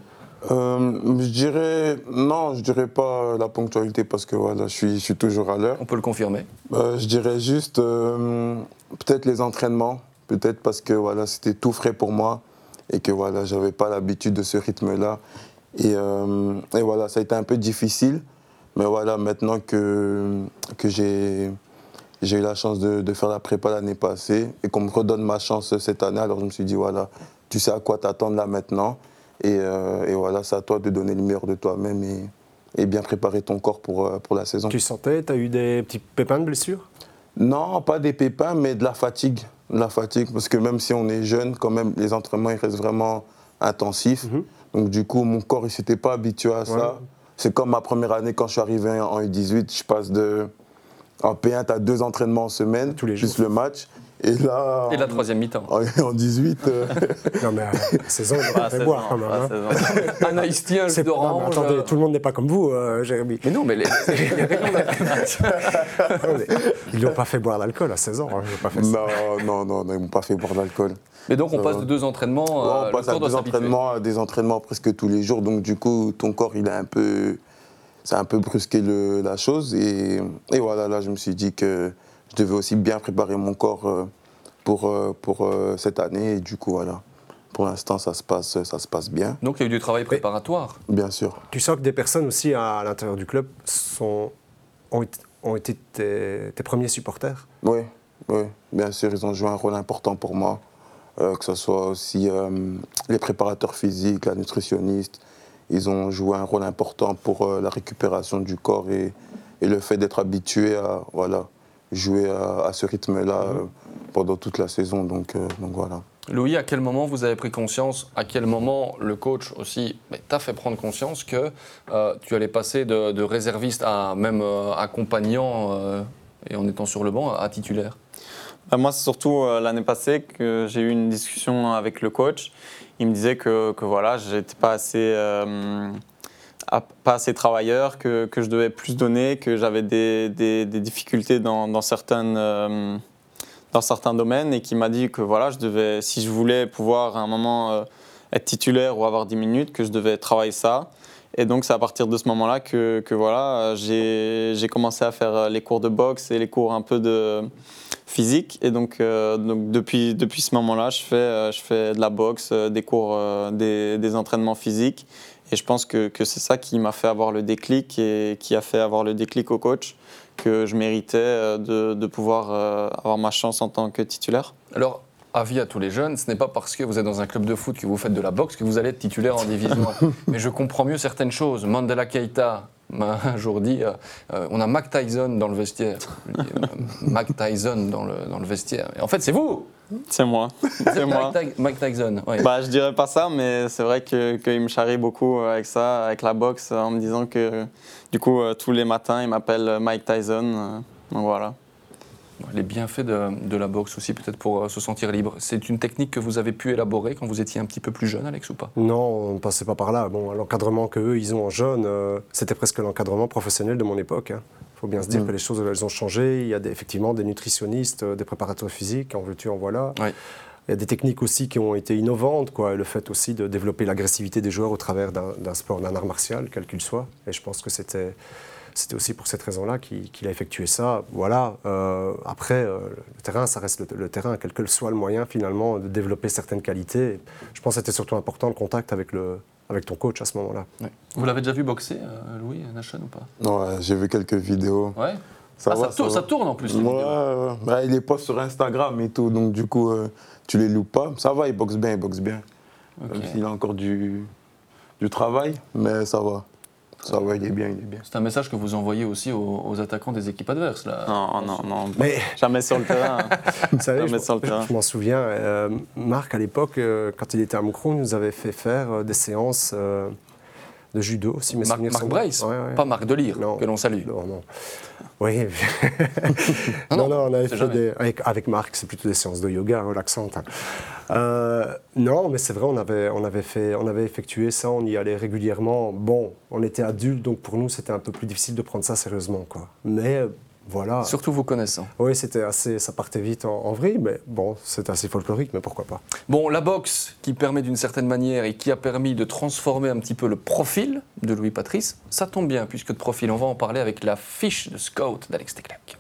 Je dirais non, je dirais pas la ponctualité parce que voilà, je suis, je suis toujours à l'heure. On peut le confirmer. je dirais juste peut-être les entraînements, peut-être parce que voilà, c'était tout frais pour moi et que voilà, j'avais pas l'habitude de ce rythme-là euh, et, voilà, ça a été un peu difficile. Mais voilà, maintenant que, que j'ai eu la chance de, faire la prépa l'année passée et qu'on me redonne ma chance cette année, alors je me suis dit, voilà, tu sais à quoi t'attendre là maintenant. Et, euh, et voilà, c'est à toi de donner le meilleur de toi-même et, et, bien préparer ton corps pour, euh, pour la saison. Tu sentais, tu as eu des petits pépins de blessure? Non, pas des pépins, mais de la fatigue. La fatigue, parce que même si on est jeune, quand même, les entraînements, ils restent vraiment intensifs. Mhm. Donc du coup, mon corps, il s'était pas habitué à ça. C'est comme ma première année quand je suis arrivé en U18, je passe de... En P1, tu as deux entraînements en semaine, Tous les juste le match. Et là. Et la troisième mi-temps. En, 18. Euh... non, mais à euh, 16 ans, on a fait boire quand même. Hein. Anaïs tient d'orange. Attendez, tout le monde n'est pas comme vous, euh, Jérémy. Mais non, mais les, Ils n'ont pas fait boire l'alcool à 16 ans. Hein, pas fait non, non, non, non, ils m'ont pas fait boire l'alcool. Mais donc on passe de deux entraînements. Ouais, on passe à deux entraînements, à des entraînements presque tous les jours. Donc du coup, ton corps, il a un peu, c'est un peu brusqué le, la chose. Et, et, voilà, là, je me suis dit que je devais aussi bien préparer mon corps euh, pour, euh, pour euh, cette année. Et du coup, voilà. Pour l'instant, ça se passe, ça se passe bien. Donc il y a eu du travail préparatoire. Bien sûr. Tu sens que des personnes aussi à, l'intérieur du club sont, ont, ont été tes, tes premiers supporters? Oui, oui, bien sûr, ils ont joué un rôle important pour moi. Euh, que ce soit aussi euh, les préparateurs physiques, la nutritionniste. Ils ont joué un rôle important pour euh, la récupération du corps et, et le fait d'être habitué à voilà, jouer à, ce rythme-là mhm. pendant toute la saison. Donc, donc voilà. Louis, à quel moment vous avez pris conscience, à quel moment le coach aussi t'a fait prendre conscience que tu allais passer de, de, réserviste à même accompagnant et en étant sur le banc à titulaire? Bah, moi, c'est surtout euh, l'année passée que j'ai eu une discussion avec le coach. Il me disait que, que voilà, j'étais pas assez, euh, pas assez travailleur, que, que, je devais plus donner, que j'avais des, des, difficultés dans, dans certaines, euh, dans certains domaines et qui m'a dit que voilà, je devais, si je voulais pouvoir à un moment être titulaire ou avoir 10 minutes, que je devais travailler ça. Et donc, c'est à partir de ce moment-là que, que voilà, j'ai commencé à faire les cours de boxe et les cours un peu de physique. Et donc, euh, donc depuis, depuis ce moment-là, je fais, euh, je fais de la boxe, euh, des cours, des, des, entraînements physiques. Et je pense que, que c'est ça qui m'a fait avoir le déclic et qui a fait avoir le déclic au coach, que je méritais euh, de, de pouvoir euh, avoir ma chance en tant que titulaire. Alors, avis à tous les jeunes, ce n'est pas parce que vous êtes dans un club de foot que vous faites de la boxe que vous allez être titulaire en division 1. Mais je comprends mieux certaines choses. Mandela Keita m'a un jour dit euh, euh, on a Mac Tyson dans le vestiaire. Mac Tyson dans le, dans le vestiaire. Et en fait, c'est vous C'est moi. C'est moi. Mac Tyson. ouais. Bah, je dirais pas ça, mais c'est vrai que- qu'il me charrie beaucoup avec ça, avec la boxe, en me disant que du coup, euh, tous les matins, il m'appelle Mike Tyson. euh, Donc voilà. Les bienfaits de, de la boxe aussi, peut-être pour euh, se sentir libre. C'est une technique que vous avez pu élaborer quand vous étiez un petit peu plus jeune, Alex, ou pas? Non, on ne passait pas par là. Bon, l'encadrement qu'eux, ils ont en jeune, euh, c'était presque l'encadrement professionnel de mon époque. Il faut bien se dire Mm. que les choses, elles ont changé. Il y a des- effectivement des nutritionnistes, euh, des préparateurs physiques, en veux-tu, en voilà. Oui. Il y a des techniques aussi qui ont été innovantes, quoi. Le fait aussi de développer l'agressivité des joueurs au travers d'un sport, d'un art martial, quel qu'il soit. Et je pense que c'était c'était aussi pour cette raison-là qu'il a effectué ça. Voilà. Euh, après, euh, le terrain, ça reste le, le terrain, quel que soit le moyen finalement de développer certaines qualités. Je pense que c'était surtout important le contact avec, le, avec ton coach à ce moment-là. Ouais. Vous l'avez déjà vu boxer, euh, Louis Nation, ou pas? Ouais, j'ai vu quelques vidéos. Ouais. Ça Ah, va, ça, tourne, va. ça tourne en plus. les Ouais, vidéos. ouais. Bah, il les poste sur Instagram et tout, donc du coup, euh, tu les loupes pas. Ça va, il boxe bien, il boxe bien. Même s'il a encore du, du travail, mais ça va. Ça va, il est bien, il est bien. C'est un message que vous envoyez aussi aux, aux attaquants des équipes adverses. Là. Non, non, non. Mais Jamais sur le terrain. vous savez, Jamais je, sur le terrain. je m'en souviens, euh, Marc, à l'époque, euh, quand il était à Moucron, nous avait fait faire euh, des séances euh, de judo, si mes Marc, Marc Brace. Ouais, ouais. pas Marc Delire, Non. que l'on salue. Non, non. Oui. Non, non, non, on avait fait jamais. des. Avec, avec Marc, c'est plutôt des séances de yoga relaxantes. hein. Euh, non, mais c'est vrai, on avait, on, avait fait, on avait effectué ça, on y allait régulièrement. Bon, on était adultes, donc pour nous, c'était un peu plus difficile de prendre ça sérieusement. Quoi. Mais euh, voilà. Surtout vous connaissant. Oui, c'était assez. Ça partait vite en, en vrille, mais bon, c'était assez folklorique, mais pourquoi pas. Bon, la boxe qui permet d'une certaine manière et qui a permis de transformer un petit peu le profil de Louis Patrice, ça tombe bien puisque de profil, on va en parler avec la fiche de scout d'Alex Teclac.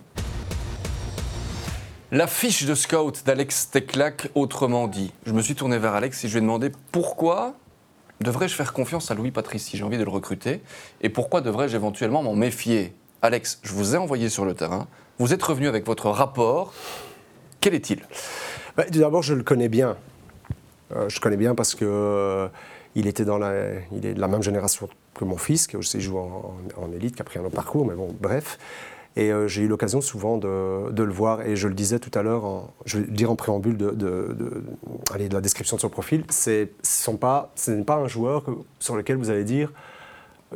La fiche de scout d'Alex Teclac, autrement dit. Je me suis tourné vers Alex et je lui ai demandé pourquoi devrais-je faire confiance à Louis Patrice si j'ai envie de le recruter et pourquoi devrais-je éventuellement m'en méfier? Alex, je vous ai envoyé sur le terrain, vous êtes revenu avec votre rapport. Quel est-il? Bah, D'abord, je le connais bien. Euh, je connais bien parce que euh, il était dans la, il est de la même génération que mon fils, qui aussi joue en, en- élite, qui a pris un autre parcours, mais bon, bref. Et euh, j'ai eu l'occasion souvent de, le voir, et je le disais tout à l'heure, je vais le dire en préambule de, de- la description de son profil, ce sont pas- n'est pas un joueur sur lequel vous allez dire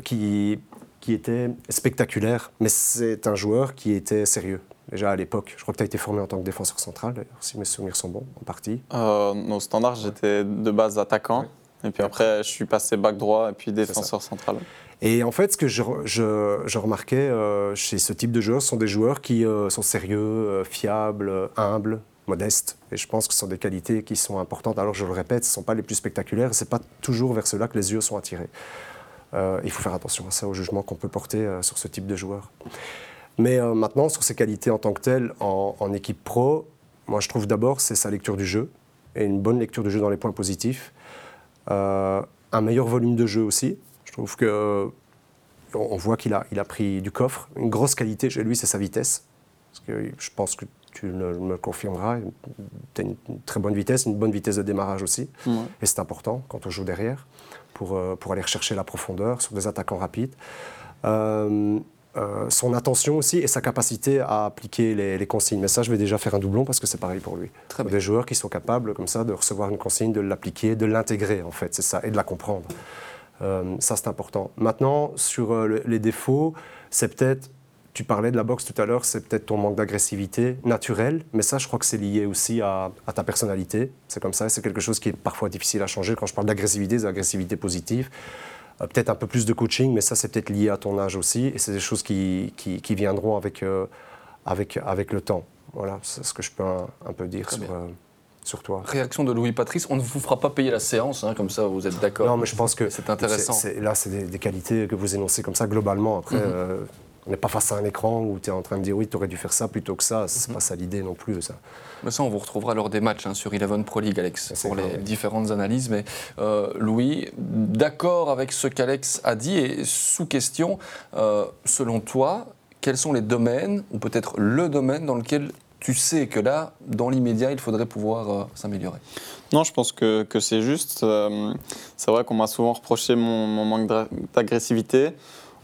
qui, qui était spectaculaire, mais c'est un joueur qui était sérieux. Déjà à l'époque, je crois que tu as été formé en tant que défenseur central, si mes souvenirs sont bons, en partie. Euh, au standard, j'étais de base attaquant. Et puis après, je suis passé back droit et puis défenseur central. Et en fait, ce que je, je- je remarquais euh, chez ce type de joueurs, ce sont des joueurs qui euh, sont sérieux, euh, fiables, euh, humbles, modestes. Et je pense que ce sont des qualités qui sont importantes. Alors je le répète, ce ne sont pas les plus spectaculaires, ce n'est pas toujours vers cela que les yeux sont attirés. Euh, il faut faire attention à ça, au jugement qu'on peut porter euh, sur ce type de joueur. Mais euh, maintenant, sur ses qualités en tant que telles, en, en équipe pro, moi je trouve d'abord c'est sa lecture du jeu, et une bonne lecture du jeu dans les points positifs. Un meilleur volume de jeu aussi. Je trouve que on on voit qu'il a, il a pris du coffre. Une grosse qualité chez lui, c'est sa vitesse. Parce que je pense que tu me le confirmeras. Tu as une, très bonne vitesse, une bonne vitesse de démarrage aussi. Et c'est important quand on joue derrière pour, euh, pour aller rechercher la profondeur sur des attaquants rapides. Euh, euh, son attention aussi et sa capacité à appliquer les, les consignes. Mais ça, je vais déjà faire un doublon parce que c'est pareil pour lui. Très bien. Des joueurs qui sont capables comme ça de recevoir une consigne, de l'appliquer, de l'intégrer en fait, c'est ça, et de la comprendre. Euh, ça, c'est important. Maintenant, sur euh, le- les défauts, c'est peut-être, tu parlais de la boxe tout à l'heure, c'est peut-être ton manque d'agressivité naturelle, mais ça, je crois que c'est lié aussi à, à ta personnalité. C'est comme ça, c'est quelque chose qui est parfois difficile à changer. Quand je parle d'agressivité, c'est d'agressivité positive. Euh, peut-être un peu plus de coaching, mais ça, c'est peut-être lié à ton âge aussi, et c'est des choses qui, qui, qui viendront avec, euh, avec, avec le temps. Voilà, c'est ce que je peux un, un peu dire sur, euh, sur toi. Réaction de Louis Patrice, on ne vous fera pas payer la séance, hein, comme ça vous êtes d'accord. Non, mais je pense que c'est intéressant. là, c'est des, des qualités que vous énoncez comme ça globalement. Après, Mhm. euh, On n'est pas face à un écran où tu es en train de dire oui, tu aurais dû faire ça plutôt que ça. C'est Mhm. pas ça l'idée non plus. Ça. Mais ça, on vous retrouvera lors des matchs hein, sur Eleven Pro League, Alex, pour les oui. différentes analyses. Mais euh, Louis, d'accord avec ce qu'Alex a dit et sous question, euh, selon toi, quels sont les domaines, ou peut-être le domaine dans lequel tu sais que là, dans l'immédiat, il faudrait pouvoir euh, s'améliorer? Non, je pense que, que c'est juste. Euh, c'est vrai qu'on m'a souvent reproché mon, mon manque d'a- d'agressivité.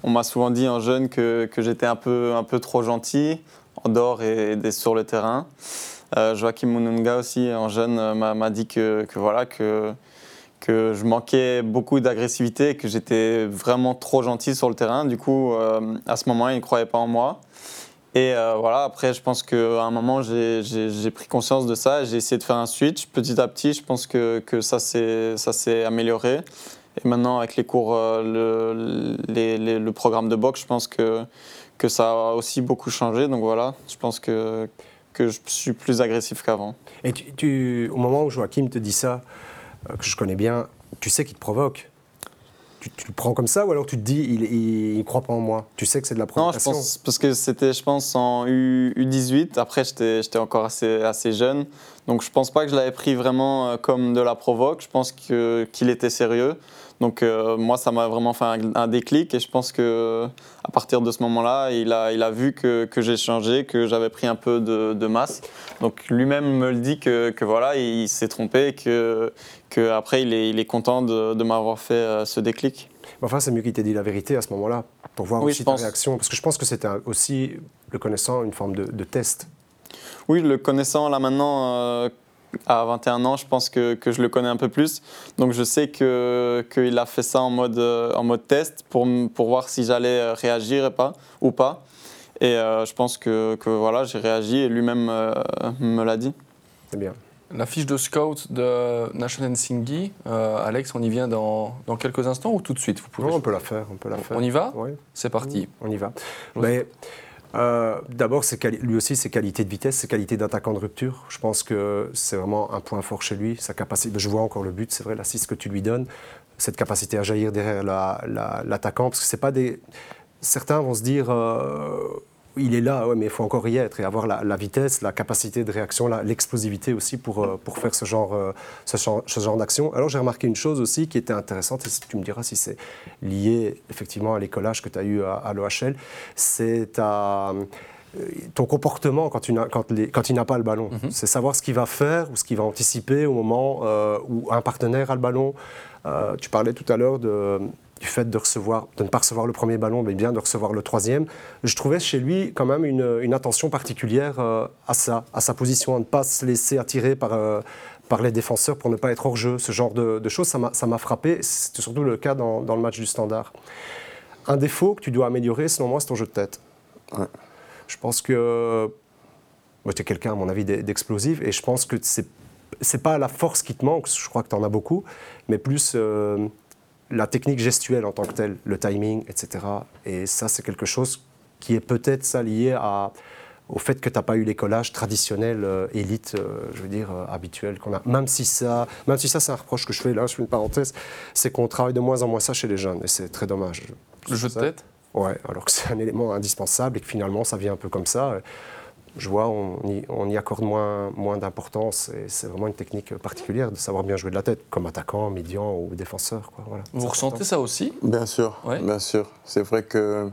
On m'a souvent dit en jeune que, j'étais un peu, un peu trop gentil en dehors et, sur le terrain. Euh, Joachim Mununga aussi, en jeune, euh, m'a dit que, voilà, que, je manquais beaucoup d'agressivité que j'étais vraiment trop gentil sur le terrain. Du coup, euh, à ce moment-là, il ne croyait pas en moi. Et euh, voilà, après, je pense qu'à un moment, j'ai- pris conscience de ça. J'ai essayé de faire un switch. Petit à petit, je pense que, que ça s'est amélioré. Et maintenant, avec les cours, euh, le, les- les- le programme de boxe, je pense que, que ça a aussi beaucoup changé. Donc voilà, je pense que, que je suis plus agressif qu'avant. Et tu, tu- au moment où Joachim te dit ça, euh, que je connais bien, tu sais qu'il te provoque. Tu, tu le prends comme ça ou alors tu te dis il ne croit pas en moi? Tu sais que c'est de la Non, je provocation? pense parce que c'était, je pense, en U, 18 Après, j'étais, encore assez, assez jeune, donc je pense pas que je l'avais pris vraiment euh, comme de la provoque. Je pense qu'il était sérieux. Donc euh, moi, ça m'a vraiment fait un, un déclic et je pense que à partir de ce moment-là, il a, il a vu que, que j'ai changé, que j'avais pris un peu de, de masse. Donc lui-même me le dit que, que voilà, il s'est trompé, que, que après il est, il est content de, de m'avoir fait euh, ce déclic. Enfin, c'est mieux qu'il t'ait dit la vérité à ce moment-là, pour voir Oui, aussi ta réaction. Parce que je pense que c'était aussi, le connaissant, une forme de, de test. Oui, le connaissant là maintenant, euh, à 21 ans, je pense que, que je le connais un peu plus. Donc je sais que- qu'il a fait ça en mode, euh, en mode test pour, pour voir si j'allais euh, réagir et pas, ou pas. Et euh, je pense que, que voilà, j'ai réagi et lui-même euh, me l'a dit. C'est bien. La fiche de scout de National Singhi, euh, Alex, on y vient dans, dans quelques instants ou tout de suite? Vous pouvez Non, on peut la faire, on peut la faire. On y va? Ouais, C'est parti. on y va. Mais, euh, D'abord, lui aussi, ses qualités de vitesse, ses qualités d'attaquant de rupture. Je pense que c'est vraiment un point fort chez lui. Sa capacité, je vois encore le but, c'est vrai, l'assist que tu lui donnes, cette capacité à jaillir derrière la- la- l'attaquant. parce que c'est pas des. Certains vont se dire. euh, il est là, ouais, mais il faut encore y être et avoir la, la vitesse, la capacité de réaction, l'explosivité aussi pour, euh, pour faire ce genre, euh, ce genre, ce genre d'action. Alors j'ai remarqué une chose aussi qui était intéressante, et tu me diras si c'est lié effectivement à l'écolage que tu as eu à, à l'OHL, c'est ta- euh, ton comportement quand, tu n'as- quand, les- quand il n'a pas le ballon. C'est savoir ce qu'il va faire ou ce qu'il va anticiper au moment euh, où un partenaire a le ballon. Euh, tu parlais tout à l'heure de du fait de, recevoir, de ne pas recevoir le premier ballon, mais bien de recevoir le troisième, je trouvais chez lui quand même une, une attention particulière euh, à ça, à sa position, à ne pas se laisser attirer par, euh, par les défenseurs pour ne pas être hors jeu. Ce genre de, de choses, ça m'a frappé. C'était surtout le cas dans, dans le match du Standard. Un défaut que tu dois améliorer, selon moi, c'est ton jeu de tête. Ouais. Je pense que tu es quelqu'un, à mon avis, d'e- d'explosif, et je pense que c'est c'est pas la force qui te manque, je crois que tu en as beaucoup, mais plus euh, la technique gestuelle en tant que telle, le timing, etc. Et ça, c'est quelque chose qui est peut-être ça lié à, au fait que tu n'as pas eu l'écolage traditionnel, euh, élite, euh, je veux dire, euh, habituel qu'on a. Même si ça, même si ça c'est un reproche que je fais, là, je fais une parenthèse, c'est qu'on travaille de moins en moins ça chez les jeunes, et c'est très dommage. Le jeu de tête? Ouais, alors que c'est un élément indispensable et que finalement ça vient un peu comme ça. Je vois, on y, on y accorde moins, moins d'importance et c'est vraiment une technique particulière de savoir bien jouer de la tête, comme attaquant, médian ou défenseur. Quoi. Voilà, Vous ressentez important. ça aussi? Bien sûr, Ouais. bien sûr. C'est vrai que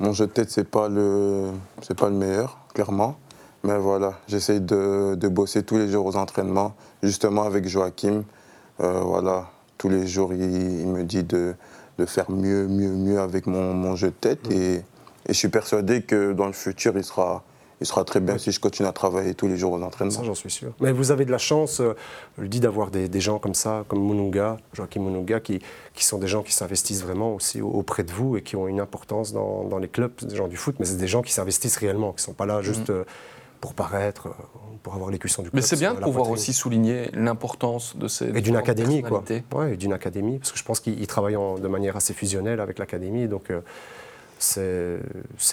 mon jeu de tête, c'est pas le, c'est pas le meilleur, clairement. Mais voilà, j'essaye de, de bosser tous les jours aux entraînements, justement avec Joachim. Euh, voilà, tous les jours, il, il me dit de, de faire mieux, mieux, mieux avec mon, mon jeu de tête. Et, et je suis persuadé que dans le futur, il sera, il sera très bien si je continue à travailler tous les jours aux entraînements. Ça, j'en suis sûr. Mais vous avez de la chance, euh, je le dis, d'avoir des, des gens comme ça, comme Mununga, Joachim Mununga, qui, qui sont des gens qui s'investissent vraiment aussi au- auprès de vous et qui ont une importance dans, dans les clubs, des gens du foot, mais c'est des gens qui s'investissent réellement, qui ne sont pas là juste euh, pour paraître, euh, pour avoir les cuissons du club. Mais c'est bien de pouvoir poitrine. aussi souligner l'importance de ces Et d'une académie, quoi. Ouais, et d'une académie, parce que je pense qu'ils ils travaillent en- de manière assez fusionnelle avec l'académie, donc euh, c'est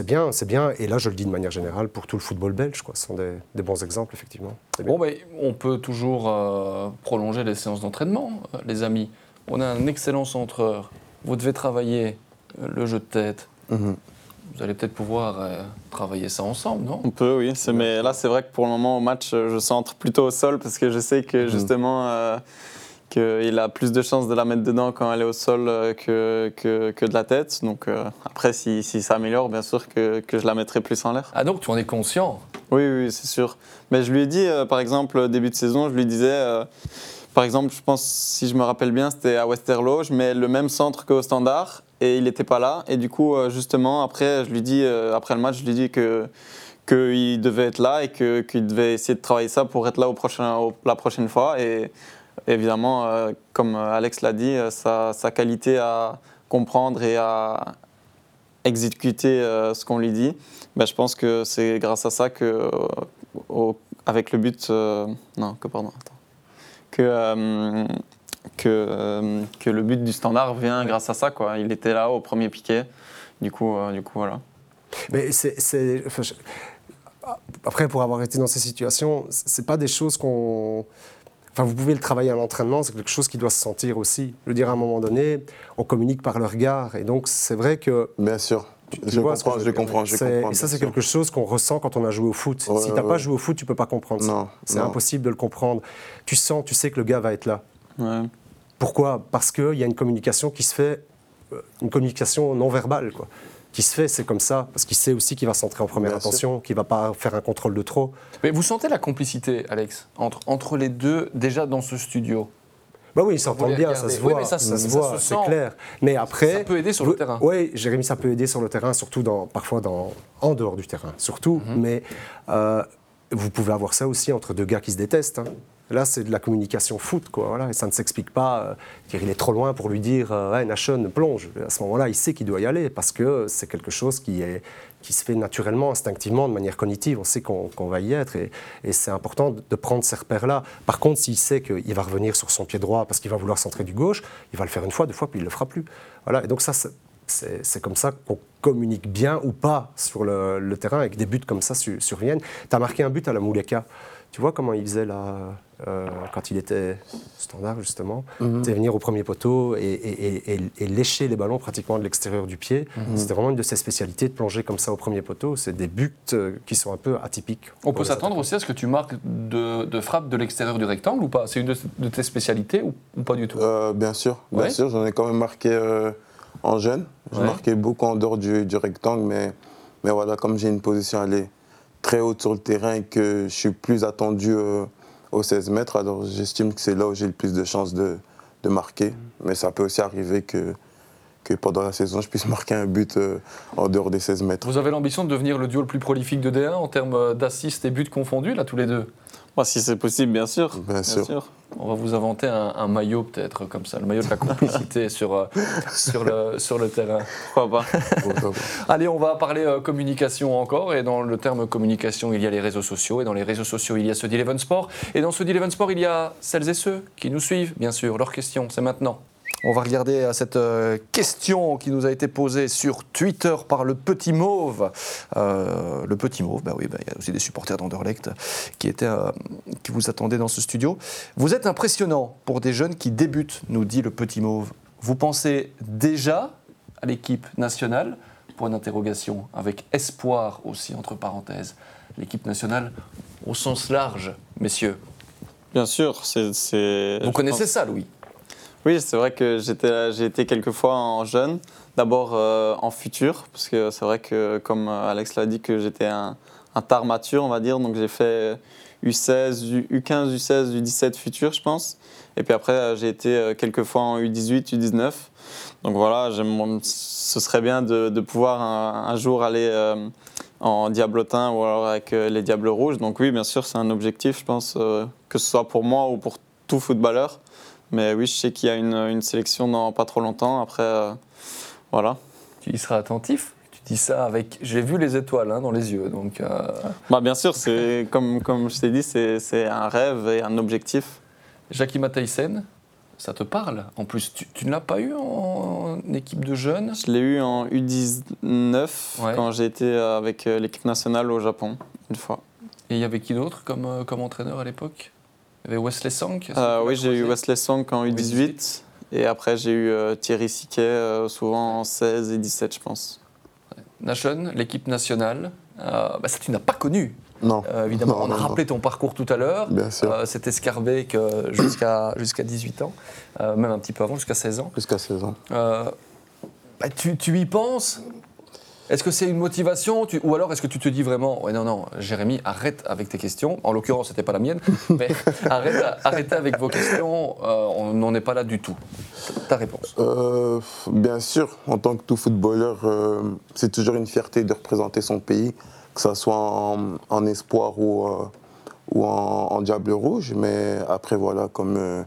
bien, c'est bien. Et là, je le dis de manière générale pour tout le football belge, quoi. Ce sont des, des bons exemples, effectivement. Bon, ben, on peut toujours euh, prolonger les séances d'entraînement, euh, les amis. On a un excellent centreur. Vous devez travailler euh, le jeu de tête. Mhm. Vous allez peut-être pouvoir euh, travailler ça ensemble, non? On peut, oui. Mais là, c'est vrai que pour le moment, au match, je centre plutôt au sol parce que je sais que justement, euh, qu'il a plus de chances de la mettre dedans quand elle est au sol euh, que, que, que de la tête. Donc euh, après, si, si ça améliore, bien sûr que, que je la mettrai plus en l'air. Ah donc tu en es conscient Oui, oui, c'est sûr. Mais je lui ai dit, euh, par exemple, au début de saison, je lui disais, euh, par exemple, je pense, si je me rappelle bien, c'était à Westerlo, je mets le même centre qu'au standard et il n'était pas là. Et du coup, justement, après, je lui dis, après le match, je lui dis que qu'il devait être là et qu'il devait essayer de travailler ça pour être là au prochain, au- la prochaine fois. Et évidemment, euh, comme Alex l'a dit, euh, sa, qualité à comprendre et à exécuter euh, ce qu'on lui dit, ben, je pense que c'est grâce à ça que, euh, avec le but, euh, non, que pardon, attends, que euh, que, euh, le but du standard vient grâce à ça quoi. Il était là au premier piquet, du coup, euh, du coup voilà. Mais c'est. Après, pour avoir été dans ces situations, c'est pas des choses qu'on. Enfin, vous pouvez le travailler à l'entraînement, c'est quelque chose qui doit se sentir aussi. Je veux dire, à un moment donné, on communique par le regard. Et donc, c'est vrai que. Bien sûr. tu Je comprends, je comprends, je C'est- comprends. Et ça, c'est quelque chose qu'on ressent quand on a joué au foot. Ouais, si tu ouais, n'as pas joué au foot, tu peux pas comprendre ça. Non, C'est non. impossible de le comprendre. Tu sens, tu sais que le gars va être là. Ouais. Pourquoi? Parce qu'il y a une communication qui se fait, euh, une communication non verbale, quoi. Qui se fait, c'est comme ça, parce qu'il sait aussi qu'il va s'entrer en première Bien attention, qu'il va pas faire un contrôle de trop. Mais vous sentez la complicité, Alex, entre, entre les deux, déjà dans ce studio? Bah oui, ils s'entendent bien, ça se voit, mais ça, ça, ça- se ça voit, se c'est clair. Mais après, Ça peut aider sur le terrain. Oui, Jérémy, ça peut aider sur le terrain, surtout dans, parfois dans, en dehors du terrain, surtout. Mhm. Mais euh, vous pouvez avoir ça aussi entre deux gars qui se détestent. hein. Là, c'est de la communication foot, quoi. Voilà, et ça ne s'explique pas. euh, il est trop loin pour lui dire, euh, plonge. À ce moment-là, il sait qu'il doit y aller parce que c'est quelque chose qui se fait naturellement, instinctivement, de manière cognitive. On sait qu'on va y être et, et c'est important de, prendre ces repères-là. Par contre, s'il sait qu'il va revenir sur son pied droit parce qu'il va vouloir centrer du gauche, il va le faire une fois, deux fois, puis il ne le fera plus. Voilà. Et donc ça, c'est- comme ça qu'on communique bien ou pas sur le, le terrain avec des buts comme ça su- surviennent. Tu as marqué un but à la Mouleka. Tu vois comment il faisait là, euh, quand il était standard justement Mhm. C'est venir au premier poteau et, et- et- et- et lécher les ballons pratiquement de l'extérieur du pied. Mhm. C'était vraiment une de ses spécialités de plonger comme ça au premier poteau. C'est des buts euh, qui sont un peu atypiques. On peut s'attendre aussi à ce que tu marques de, de frappe de l'extérieur du rectangle ou pas? C'est une de, de tes spécialités ou, ou pas du tout? Euh, bien sûr, bien Ouais. sûr. J'en ai quand même marqué euh, en jeune. J'ai Ouais. marqué beaucoup en dehors du, du rectangle, mais, mais voilà, comme j'ai une position est très haute sur le terrain et que je suis plus attendu euh, aux 16 mètres, alors j'estime que c'est là où j'ai le plus de chances de, marquer. Mais ça peut aussi arriver que, pendant la saison, je puisse marquer un but euh, en dehors des 16 mètres. Vous avez l'ambition de devenir le duo le plus prolifique de D1 en termes d'assists et buts confondus, là, tous les deux? Si c'est possible, bien sûr. Bien sûr. On va vous inventer un, un maillot, peut-être, comme ça, le maillot de la complicité sur, euh, sur, le, sur le terrain. Pourquoi pas Pourquoi pas. Allez, on va parler euh, communication encore. Et dans le terme communication, il y a les réseaux sociaux. Et dans les réseaux sociaux, il y a ce Eleven Sport. Et dans ce Eleven Sport, il y a celles et ceux qui nous suivent, bien sûr. Leurs questions, c'est maintenant. On va regarder à cette euh, question qui nous a été posée sur Twitter par le Petit Mauve. Euh, le Petit Mauve, bah oui, bah, il y a aussi des supporters d'Anderlecht qui, étaient, euh, qui vous attendaient dans ce studio. Vous êtes impressionnant pour des jeunes qui débutent, nous dit le Petit Mauve. Vous pensez déjà à l'équipe nationale? Point d'interrogation, avec espoir aussi, entre parenthèses. L'équipe nationale au sens large, messieurs. Bien sûr, c'est. Vous connaissez pense- ça, Louis? Oui, c'est vrai que j'ai été quelques fois en jeune. D'abord euh, en futur, parce que c'est vrai que, comme euh, Alex l'a dit, que j'étais un, tard mature, on va dire. Donc j'ai fait U16, U- U15, U16, U17 futur, je pense. Et puis après, euh, j'ai été quelques fois en U18, U19. Donc voilà, ce serait bien de, pouvoir un, jour aller en diablotin ou alors avec les Diables Rouges. Donc oui, bien sûr, c'est un objectif, je pense, que ce soit pour moi ou pour tout footballeur. Mais oui, je sais qu'il y a une, une sélection dans pas trop longtemps. Après, euh, voilà. Tu y seras attentif Tu dis ça avec. J'ai vu les étoiles hein, dans les yeux, donc. euh, Bah, bien sûr, c'est comme, comme je t'ai dit, c'est c'est un rêve et un objectif. Jackie Matthijssen, ça te parle? En plus, tu, tu ne l'as pas eu en, équipe de jeunes? Je l'ai eu en U19 Ouais. quand j'ai été avec euh, l'équipe nationale au Japon, une fois. Et il y avait qui d'autre comme, comme entraîneur à l'époque? Il y avait Wesley Sang Euh, oui, j'ai eu Wesley Song en U18. Et après, j'ai eu euh, Thierry Siquet, euh, souvent en 16 et 17, je pense. Nation, l'équipe nationale, euh, bah, ça tu n'as pas connu. Non. Euh, évidemment, Non, on a non, rappelé ton parcours tout à l'heure. Bien sûr. Euh, C'était Scarbeck jusqu'à jusqu'à 18 ans, euh, même un petit peu avant, jusqu'à 16 ans. Jusqu'à 16 ans. Euh, bah, tu, tu y penses? Est-ce que c'est une motivation? Tu- Ou alors est-ce que tu te dis vraiment, ouais, non, non, Jérémy, arrête avec tes questions. En l'occurrence, c'était pas la mienne, mais arrête, arrêtez avec vos questions, euh, on n'en est pas là du tout. Ta réponse Euh, bien sûr, en tant que tout footballeur, euh, c'est toujours une fierté de représenter son pays, que ce soit en, en espoir ou, ou en, en diable rouge. Mais après, voilà, comme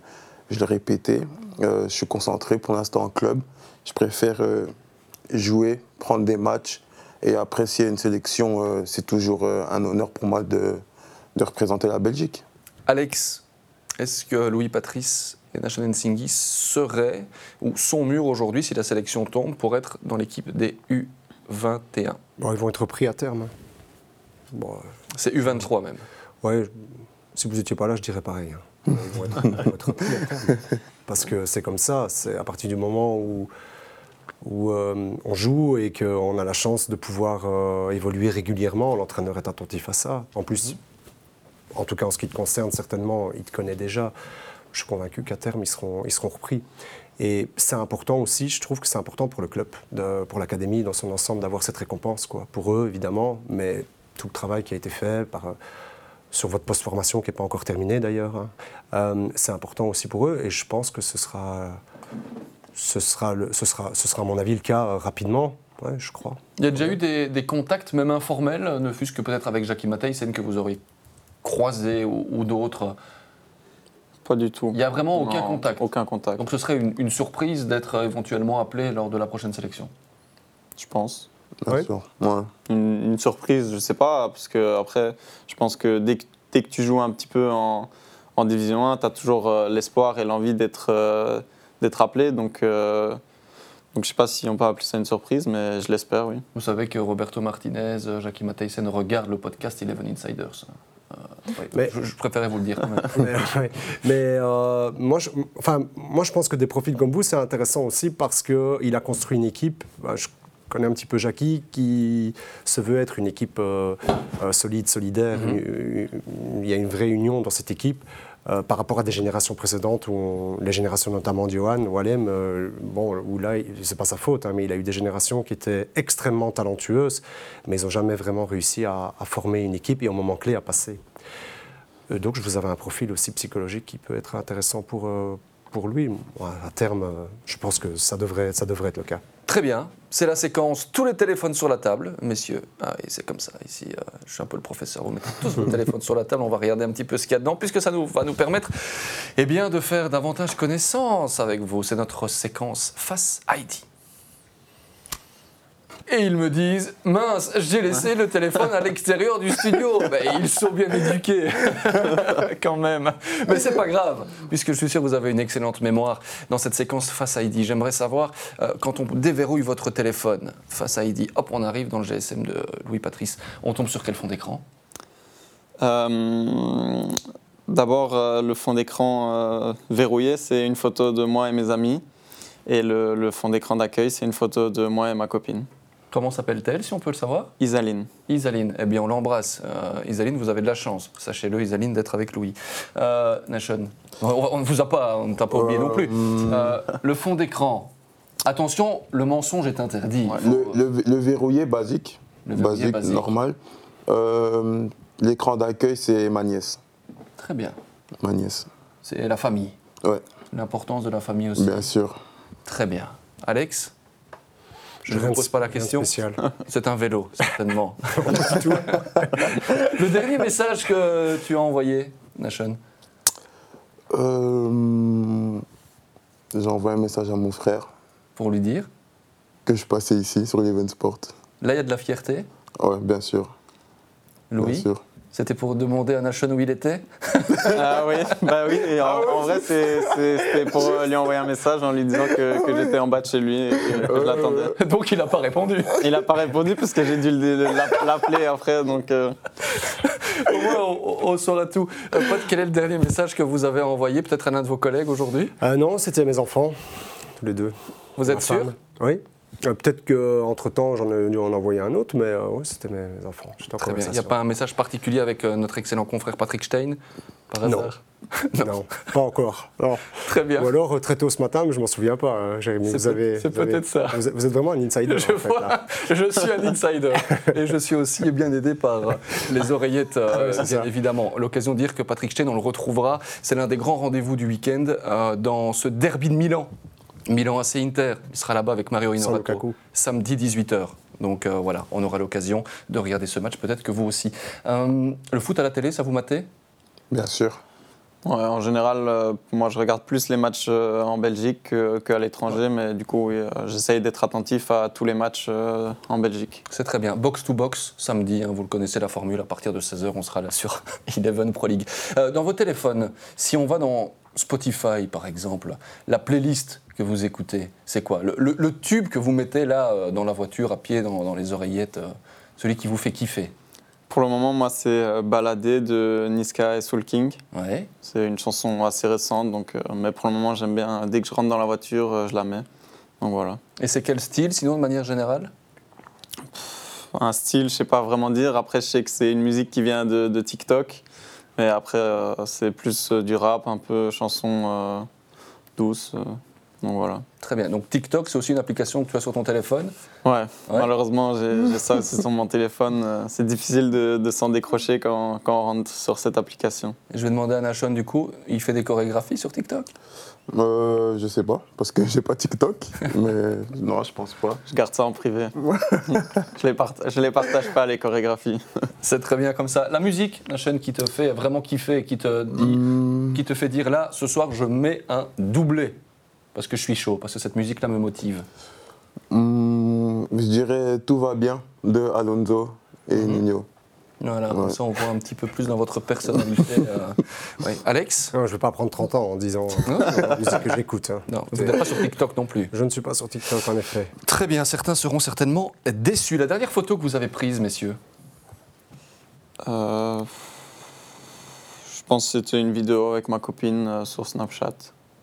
je l'ai répété, euh, je suis concentré pour l'instant en club. Je préfère jouer, prendre des matchs. Et après, s'il y a une sélection, euh, c'est toujours euh, un honneur pour moi de, de représenter la Belgique. Alex, est-ce que Louis Patrice et Nation Singhi seraient ou sont mûrs aujourd'hui, si la sélection tombe, pour être dans l'équipe des U21 Bon, ils vont être pris à terme. hein. Bon, euh, C'est U23 même. ouais, je- si vous n'étiez pas là, je dirais pareil. hein. Ils vont être, ils vont être pris à terme. Parce que c'est comme ça, c'est à partir du moment où, où euh, on joue et qu'on a la chance de pouvoir euh, évoluer régulièrement, l'entraîneur est attentif à ça. En plus, en tout cas en ce qui te concerne, certainement, il te connaît déjà. Je suis convaincu qu'à terme, ils seront, ils seront repris. Et c'est important aussi, je trouve que c'est important pour le club, pour l'académie dans son ensemble, d'avoir cette récompense. Quoi. Pour eux, évidemment, mais tout le travail qui a été fait par, euh, sur votre post-formation, qui n'est pas encore terminée d'ailleurs, hein, c'est important aussi pour eux. Et je pense que ce sera, ce sera, le- ce sera, ce sera à mon avis le cas euh, rapidement, ouais, je crois. Il y a déjà eu des, des contacts, même informels, ne fût-ce que peut-être avec Jackie Matthijssen que vous auriez croisé ou, ou d'autres? Pas du tout. Il n'y a vraiment aucun Non, contact. Aucun contact, Donc ce serait une, une surprise d'être euh, éventuellement appelé lors de la prochaine sélection. je pense. Ouais. sûr. Ouais. Une, une surprise, je sais pas, parce que après, je pense que dès que, dès que tu joues un petit peu en, en Division 1, tu as toujours euh, l'espoir et l'envie d'être euh, d'être appelé. Donc, euh, donc je sais pas si on peut appeler ça une surprise, mais je l'espère, oui. Vous savez que Roberto Martinez, euh, Jackie Matthijssen regardent le podcast Eleven Insiders. Euh, oui, Mais- je, je préférais vous le dire quand même. mais ouais. Mais, euh, moi, je, enfin, moi, je pense que des profils comme vous, c'est intéressant aussi parce qu'il a construit une équipe. bah, je connais un petit peu Jackie, qui se veut être une équipe euh, solide, solidaire. Mhm. Une- Il y a une vraie union dans cette équipe. Euh, par rapport à des générations précédentes, où les générations notamment de Johan, Wallem, euh, bon, où là, c'est pas sa faute, hein, mais il a eu des générations qui étaient extrêmement talentueuses, mais ils n'ont jamais vraiment réussi à, former une équipe et au moment clé à passer. Euh, Donc, vous avez un profil aussi psychologique qui peut être intéressant pour, pour lui. À terme, je pense que ça devrait, ça devrait être le cas. Très bien, c'est la séquence tous les téléphones sur la table, messieurs. Ah oui, c'est comme ça, ici, euh, je suis un peu le professeur. Vous mettez tous vos téléphones sur la table, on va regarder un petit peu ce qu'il y a dedans, puisque ça nous, va nous permettre eh bien, de faire davantage connaissance avec vous. C'est notre séquence Face ID. Et ils me disent, mince, j'ai laissé le téléphone à l'extérieur du studio. Ben, ils sont bien éduqués, quand même. Mais c'est pas grave, puisque je suis sûr que vous avez une excellente mémoire dans cette séquence Face ID. J'aimerais savoir, euh, quand on déverrouille votre téléphone Face ID, hop, on arrive dans le GSM de Louis Patrice, on tombe sur quel fond d'écran? Euh, D'abord, euh, le fond d'écran verrouillé, c'est une photo de moi et mes amis. Et le, le fond d'écran d'accueil, c'est une photo de moi et ma copine, Comment s'appelle-t-elle, si on peut le savoir? Isaline. Isaline, eh bien on l'embrasse. Euh, Isaline, vous avez de la chance, sachez-le, Isaline, d'être avec Louis. Euh, Nation, on ne vous a pas, on ne t'a pas oublié non plus. Euh, le fond d'écran, attention, le mensonge est interdit. Le, le- le verrouillé basique, Le verrouillé basique, basique. normal. Euh, L'écran d'accueil, c'est ma nièce. Très bien, Ma nièce. c'est la famille. Ouais, L'importance de la famille aussi. bien sûr. Très bien. Alex? Je ne vous pose pas la question. spécial. C'est un vélo, certainement. le dernier message que tu as envoyé, Nation Euh, J'ai envoyé un message à mon frère pour lui dire que je passais ici sur l'Event Sport. Là, il y a de la fierté. Ouais, bien sûr. Bien Louis, sûr. C'était pour demander à Nation où il était Ah oui, bah oui. Et en, en vrai, c'était pour euh, lui envoyer un message en lui disant que, que j'étais en bas de chez lui et que, que je l'attendais. Donc, il n'a pas répondu. Il n'a pas répondu parce que j'ai dû le- l'app- l'appeler après. Donc, euh, Au moins, on, on saura tout. Euh, quel est le dernier message que vous avez envoyé Peut-être à l'un de vos collègues aujourd'hui? Euh, non, c'était mes enfants, tous les deux. Vous êtes sûr? femme. Oui. Euh, Peut-être qu'entre-temps, j'en ai dû en envoyer un autre, mais euh, ouais, c'était mes enfants. Très bien. Il n'y a pas un message particulier avec euh, notre excellent confrère Patrick Stein par Non. hasard? Non, pas encore. Non. Très bien. Ou alors euh, très tôt ce matin, mais je m'en souviens pas, hein, Jérémy. C'est Vous avez, c'est peut-être ça. Vous êtes, vous êtes vraiment un insider, Je en fait, vois, là. je suis un insider et je suis aussi bien aidé par les oreillettes, bien ça. évidemment. L'occasion de dire que Patrick Stein, on le retrouvera, c'est l'un des grands rendez-vous du week-end dans ce derby de Milan. Milan AC Inter, il sera là-bas avec Mario Inorato, samedi 18h. Donc euh, voilà, on aura l'occasion de regarder ce match, peut-être que vous aussi. Euh, le foot à la télé, ça vous matait Bien sûr. Ouais, en général, euh, moi je regarde plus les matchs euh, en Belgique que- qu'à l'étranger, mais du coup, oui, euh, j'essaye d'être attentif à tous les matchs euh, en Belgique. C'est très bien. Box to box, samedi, hein, vous le connaissez la formule, à partir de 16h, on sera là sur Eleven Pro League. Euh, dans vos téléphones, si on va dans Spotify par exemple, la playlist que vous écoutez, c'est quoi le, le- le tube que vous mettez là euh, dans la voiture, à pied, dans, dans les oreillettes, euh, celui qui vous fait kiffer? Pour le moment, moi, c'est euh, Baladé de Niska et Soul King. Ouais. C'est une chanson assez récente, donc, euh, mais pour le moment, j'aime bien. Dès que je rentre dans la voiture, euh, je la mets. Donc voilà. Et c'est quel style, sinon de manière générale? Un style, je sais pas vraiment dire. Après, je sais que c'est une musique qui vient de, de TikTok. Mais après, euh, c'est plus du rap, un peu chanson douce. Donc voilà. Très bien. Donc TikTok, c'est aussi une application que tu as sur ton téléphone? Ouais, Ouais. malheureusement, j'ai ça aussi sur mon téléphone. Euh, C'est difficile de, de s'en décrocher quand, quand on rentre sur cette application. Je vais demander à Nashon du coup, il fait des chorégraphies sur TikTok? Euh, je sais pas, parce que j'ai pas TikTok, mais non, je pense pas. Je garde ça en privé. je les parta- je les partage pas, les chorégraphies. C'est très bien comme ça. La musique, Nashon, qui te fait vraiment kiffer, qui te dit Hmm, qui te fait dire là, ce soir, je mets un doublé Parce que je suis chaud, parce que cette musique-là me motive. hmm, je dirais Tout va bien de Alonso et Mhm. Nuno. Voilà, comme Ouais. ça on voit un petit peu plus dans votre personnalité. euh. Ouais. Alex Non, je ne vais pas prendre 30 ans en disant euh, la musique que j'écoute. hein. Non, vous n'êtes pas sur TikTok non plus. Je ne suis pas sur TikTok, en effet. Très bien, certains seront certainement déçus. La dernière photo que vous avez prise, messieurs Euh, je pense que c'était une vidéo avec ma copine euh, sur Snapchat.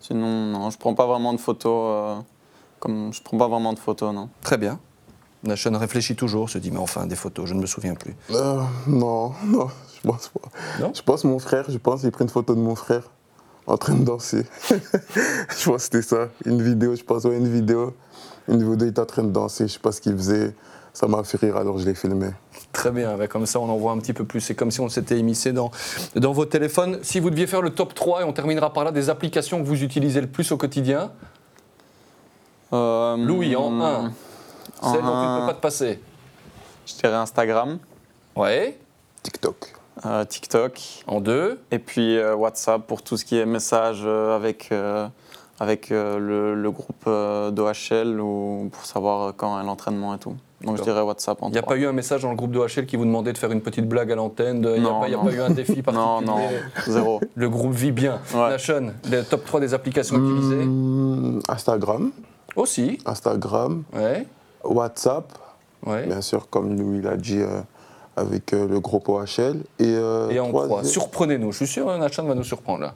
Sinon, non, je prends pas vraiment de photos. euh, comme je prends pas vraiment de photos, non. Très bien. Nashon réfléchit toujours, se dit mais enfin des photos, je ne me souviens plus. Euh, non, non, je pense pas. Non je pense mon frère, je pense qu'il pris une photo de mon frère en train de danser. je pense que c'était ça. Une vidéo, je pense, ouais, une vidéo. Une vidéo, il était en train de danser, je sais pas ce qu'il faisait. Ça m'a fait rire, alors je l'ai filmé. Très bien, bah, comme ça on en voit un petit peu plus. C'est comme si on s'était émissé dans, dans vos téléphones. Si vous deviez faire le top 3, et on terminera par là, des applications que vous utilisez le plus au quotidien, Euh, Louis, en un. en celle dont tu ne peux pas te passer. Je dirais Instagram, Ouais. TikTok. euh, TikTok, En deux. et puis euh, WhatsApp pour tout ce qui est message euh, avec, euh, avec euh, le, le groupe euh, d'OHL ou pour savoir quand est l'entraînement et tout. Donc je dirais WhatsApp en Il n'y a pas eu un message dans le groupe d'OHL qui vous demandait de faire une petite blague à l'antenne de- Il n'y a, Non, pas- il y a non. pas eu un défi particulier Non, non, zéro. Le groupe vit bien. Ouais. Nashon, le top 3 des applications utilisées Hmm, Instagram. Aussi. Instagram. Ouais. WhatsApp. ouais. Bien sûr, comme Louis l'a dit, euh, avec euh, le groupe OHL. Et, euh, Et en troisième- 3, surprenez-nous. Je suis sûr que Nashon va nous surprendre là.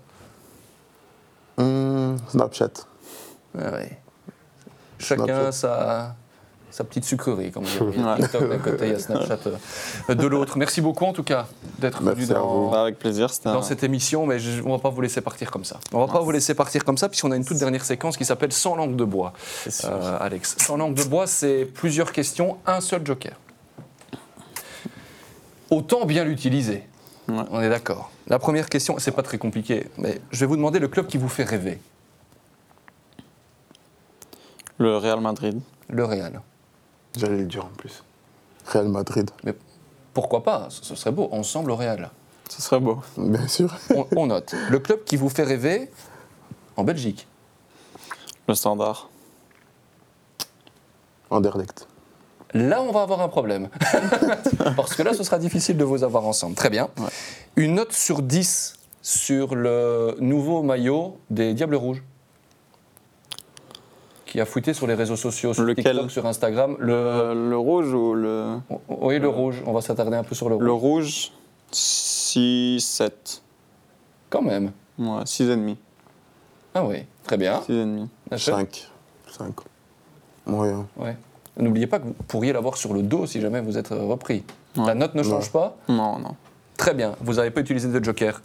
Hmm, Snapchat. Ah ouais. Chacun Snapchat. sa, sa petite sucrerie, comme on dit. Il y a Ouais. TikTok d'un côté, il y a Snapchat euh, de l'autre. Merci beaucoup en tout cas d'être venu dans, vous. Avec plaisir, c'était dans un- cette émission, mais je- on va pas vous laisser partir comme ça. On va pas vous laisser partir comme ça, puisqu'on a une toute dernière séquence qui s'appelle Sans langue de bois. Euh, Alex, sans langue de bois, c'est plusieurs questions, un seul joker. Autant bien l'utiliser. Ouais. On est d'accord. La première question, c'est pas très compliqué, mais je vais vous demander le club qui vous fait rêver. Le Real Madrid. Le Real. J'allais le dire en plus. Real Madrid, Pourquoi pas? Ce ce serait beau. Ensemble au Real. Ce serait beau. bien sûr. On, on note. Le club qui vous fait rêver en Belgique. Le Standard. Anderlecht. Là, on va avoir un problème. Parce que là, ce sera difficile de vous avoir ensemble. Très bien. Ouais. Une note sur 10 sur le nouveau maillot des Diables Rouges. Qui a fouetté sur les réseaux sociaux, sur Lequel TikTok, sur Instagram. Le, Le, le rouge ou le. oui, le rouge. On va s'attarder un peu sur le rouge. Le rouge, 6, 7. Quand même. Ouais, 6,5. Ah oui, très bien. 6,5. Nachel 5. 5. Moyen. Ouais. N'oubliez pas que vous pourriez l'avoir sur le dos si jamais vous êtes euh, repris. Ouais. La note ne change pas. Non, non. Très bien. Vous n'avez pas utilisé de joker.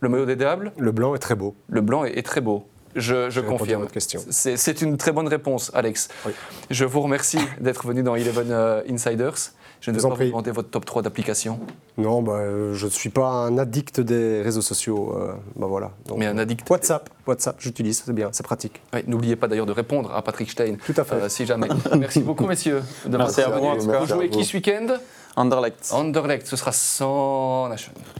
Le maillot des diables, Le blanc est très beau. le blanc est, est très beau. Je, je à confirme. votre question. C'est c'est une très bonne réponse, Alex. Oui. Je vous remercie d'être venu dans Eleven euh, Insiders. Je ne vais Vous en pas vous prie. demander votre top 3 d'applications, Non, bah, euh, je ne suis pas un addict des réseaux sociaux. euh, bah voilà. Donc, mais un addict. WhatsApp, WhatsApp, j'utilise, c'est bien, c'est pratique. Oui, N'oubliez pas d'ailleurs de répondre à Patrick Stein. Tout à fait. euh, si jamais. Merci beaucoup, messieurs. de Merci à vous. Vous jouez qui ce week-end? Anderlecht. Anderlecht, ce sera sans.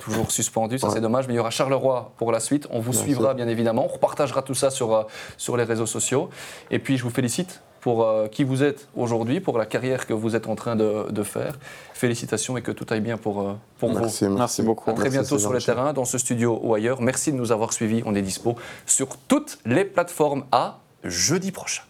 Toujours suspendu, ça Ouais. c'est dommage, mais il y aura Charleroi pour la suite. On vous Bien suivra sûr. bien évidemment. On repartagera tout ça sur, euh, sur les réseaux sociaux. Et puis je vous félicite pour euh, qui vous êtes aujourd'hui, pour la carrière que vous êtes en train de, de faire. Félicitations et que tout aille bien pour, euh, pour vous. Merci, merci. Merci beaucoup. À très Merci, bientôt sur le terrain, dans ce studio ou ailleurs. Merci de nous avoir suivis. On est dispo sur toutes les plateformes à jeudi prochain.